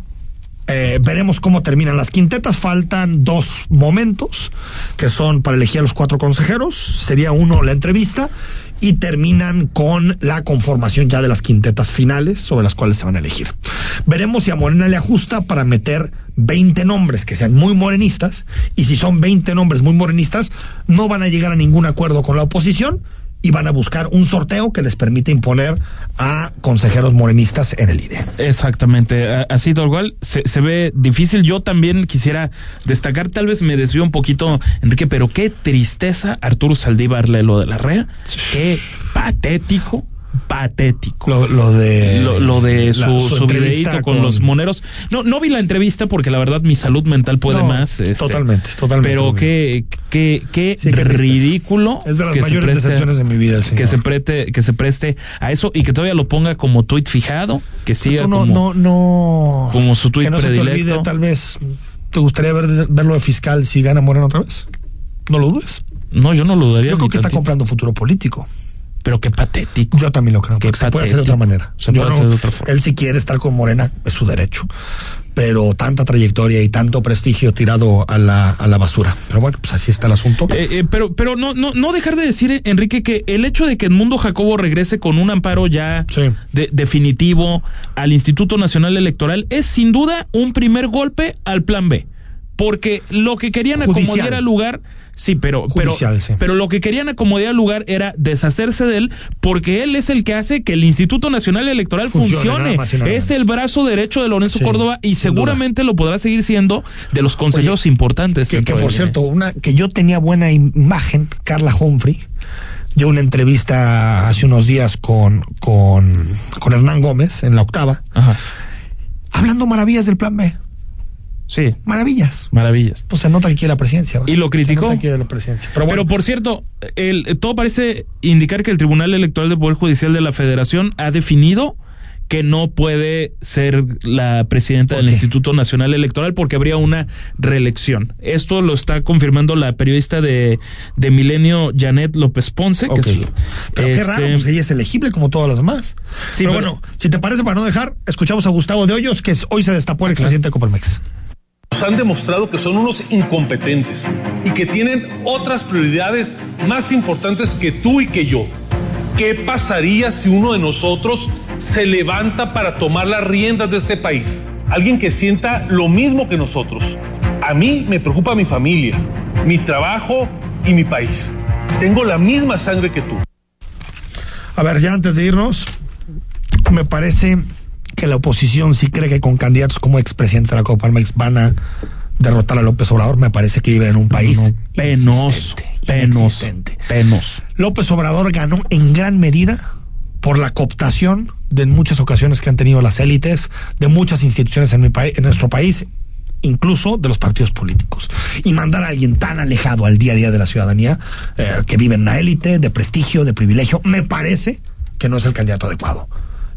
eh, veremos cómo terminan las quintetas. Faltan dos momentos que son para elegir a los cuatro consejeros. Sería uno la entrevista y terminan con la conformación ya de las quintetas finales sobre las cuales se van a elegir. Veremos si a Morena le ajusta para meter 20 nombres que sean muy morenistas y si son 20 nombres muy morenistas no van a llegar a ningún acuerdo con la oposición y van a buscar un sorteo que les permite imponer a consejeros morenistas en el INE. Exactamente, así tal cual. Se, se ve difícil. Yo también quisiera destacar, tal vez me desvío un poquito, Enrique, pero qué tristeza Arturo Saldívar lo de la REA. Qué patético. Patético. Lo, lo de. Lo, lo de su, la- su su entrevista videíto con, con- los moneros. No, no vi la entrevista porque la verdad mi salud mental puede No, más. este, totalmente, totalmente. Pero qué, qué, qué Sí, ridículo. Es de las que mayores preste- decepciones de mi vida, señor. Que se, preste, que se preste a eso y que todavía lo ponga como tuit fijado. Que siga Esto no, como, no, no. como su tuit que no se te predilecto. olvide, tal vez. ¿Te gustaría ver, verlo de fiscal si gana Moreno otra vez? No lo dudes. No, yo no lo daría. Yo creo que está comprando futuro político. Pero qué patético. Yo también lo creo. Porque se puede hacer de otra manera. Se Yo puede no- hacer de otra forma. Él si quiere estar con Morena es su derecho. pero tanta trayectoria y tanto prestigio tirado a la, a la basura. Pero bueno, pues así está el asunto. Eh, eh, pero pero no, no, no dejar de decir, eh, Enrique, que el hecho de que Edmundo Jacobo regrese con un amparo ya de- definitivo al Instituto Nacional Electoral es sin duda un primer golpe al plan B. Porque lo que querían Judicial. acomodar al lugar, sí, pero, pero, sí. pero lo que querían acomodar al lugar era deshacerse de él, porque él es el que hace que el Instituto Nacional Electoral Funcione, es el brazo derecho de Lorenzo Sí, Córdoba y duda. seguramente lo podrá seguir siendo de los consejeros importantes. Que, que, por cierto, una que yo tenía buena imagen, Carla Humphrey, dio una entrevista hace unos días con, con, con Hernán Gómez en la octava, hablando maravillas del plan B. Sí. Maravillas. Maravillas. Pues se nota que quiere la presidencia. Y lo Se criticó. nota que quiere la presidencia. Pero Pero, bueno, por cierto, el, todo parece indicar que el Tribunal Electoral del Poder Judicial de la Federación ha definido que no puede ser la presidenta del Instituto Nacional Electoral porque habría una reelección. Esto lo está confirmando la periodista de, de Milenio, Janet López Ponce. que Ok. es- pero qué este, raro, pues ella es elegible como todas las demás. Sí, pero, pero- bueno, si te parece, para no dejar, escuchamos a Gustavo de Hoyos, que es- hoy se destapó el expresidente de Coparmex. Han demostrado que son unos incompetentes y que tienen otras prioridades más importantes que tú y que yo. ¿Qué pasaría si uno de nosotros se levanta para tomar las riendas de este país? Alguien que sienta lo mismo que nosotros. A mí me preocupa mi familia, mi trabajo y mi país. Tengo la misma sangre que tú. A ver, ya antes de irnos, me parece que la oposición sí cree que con candidatos como expresidentes de la Coparmex van a derrotar a López Obrador. Me parece que viven en un país Penoso, penoso, penoso. López Obrador ganó en gran medida por la cooptación de muchas ocasiones que han tenido las élites de muchas instituciones en, mi en nuestro país, incluso de los partidos políticos. Y mandar a alguien tan alejado al día a día de la ciudadanía, eh, que vive en una élite de prestigio, de privilegio, me parece que no es el candidato adecuado.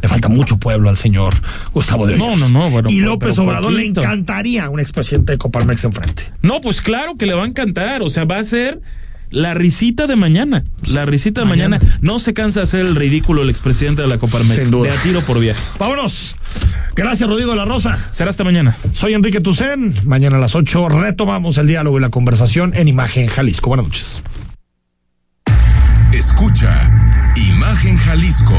Le falta mucho pueblo al señor Gustavo de No, Hoyos. no, no, bueno, y López pero Obrador poquito. le encantaría un expresidente de Coparmex enfrente. No, pues claro que le va a encantar. O sea, va a ser la risita de mañana. La risita de mañana. No se cansa de hacer el ridículo el expresidente de la Coparmex. Sin duda. De a tiro por viaje. Vámonos. Gracias, Rodrigo de la Rosa. Será hasta mañana. Soy Enrique Tucen. Mañana a las 8 retomamos el diálogo y la conversación en Imagen Jalisco. Buenas noches. Escucha Imagen Jalisco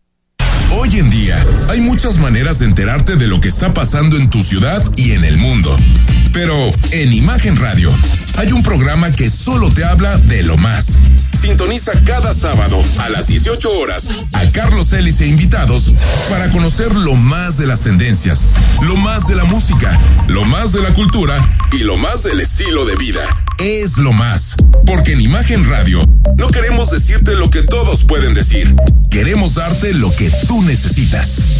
Hoy en día hay muchas maneras de enterarte de lo que está pasando en tu ciudad y en el mundo. Pero en Imagen Radio hay un programa que solo te habla de lo más. Sintoniza cada sábado a las 18 horas a Carlos Ellis e invitados para conocer lo más de las tendencias, lo más de la música, lo más de la cultura y lo más del estilo de vida. Es lo más. Porque en Imagen Radio no queremos decirte lo que todos pueden decir. Queremos darte lo que tú necesitas.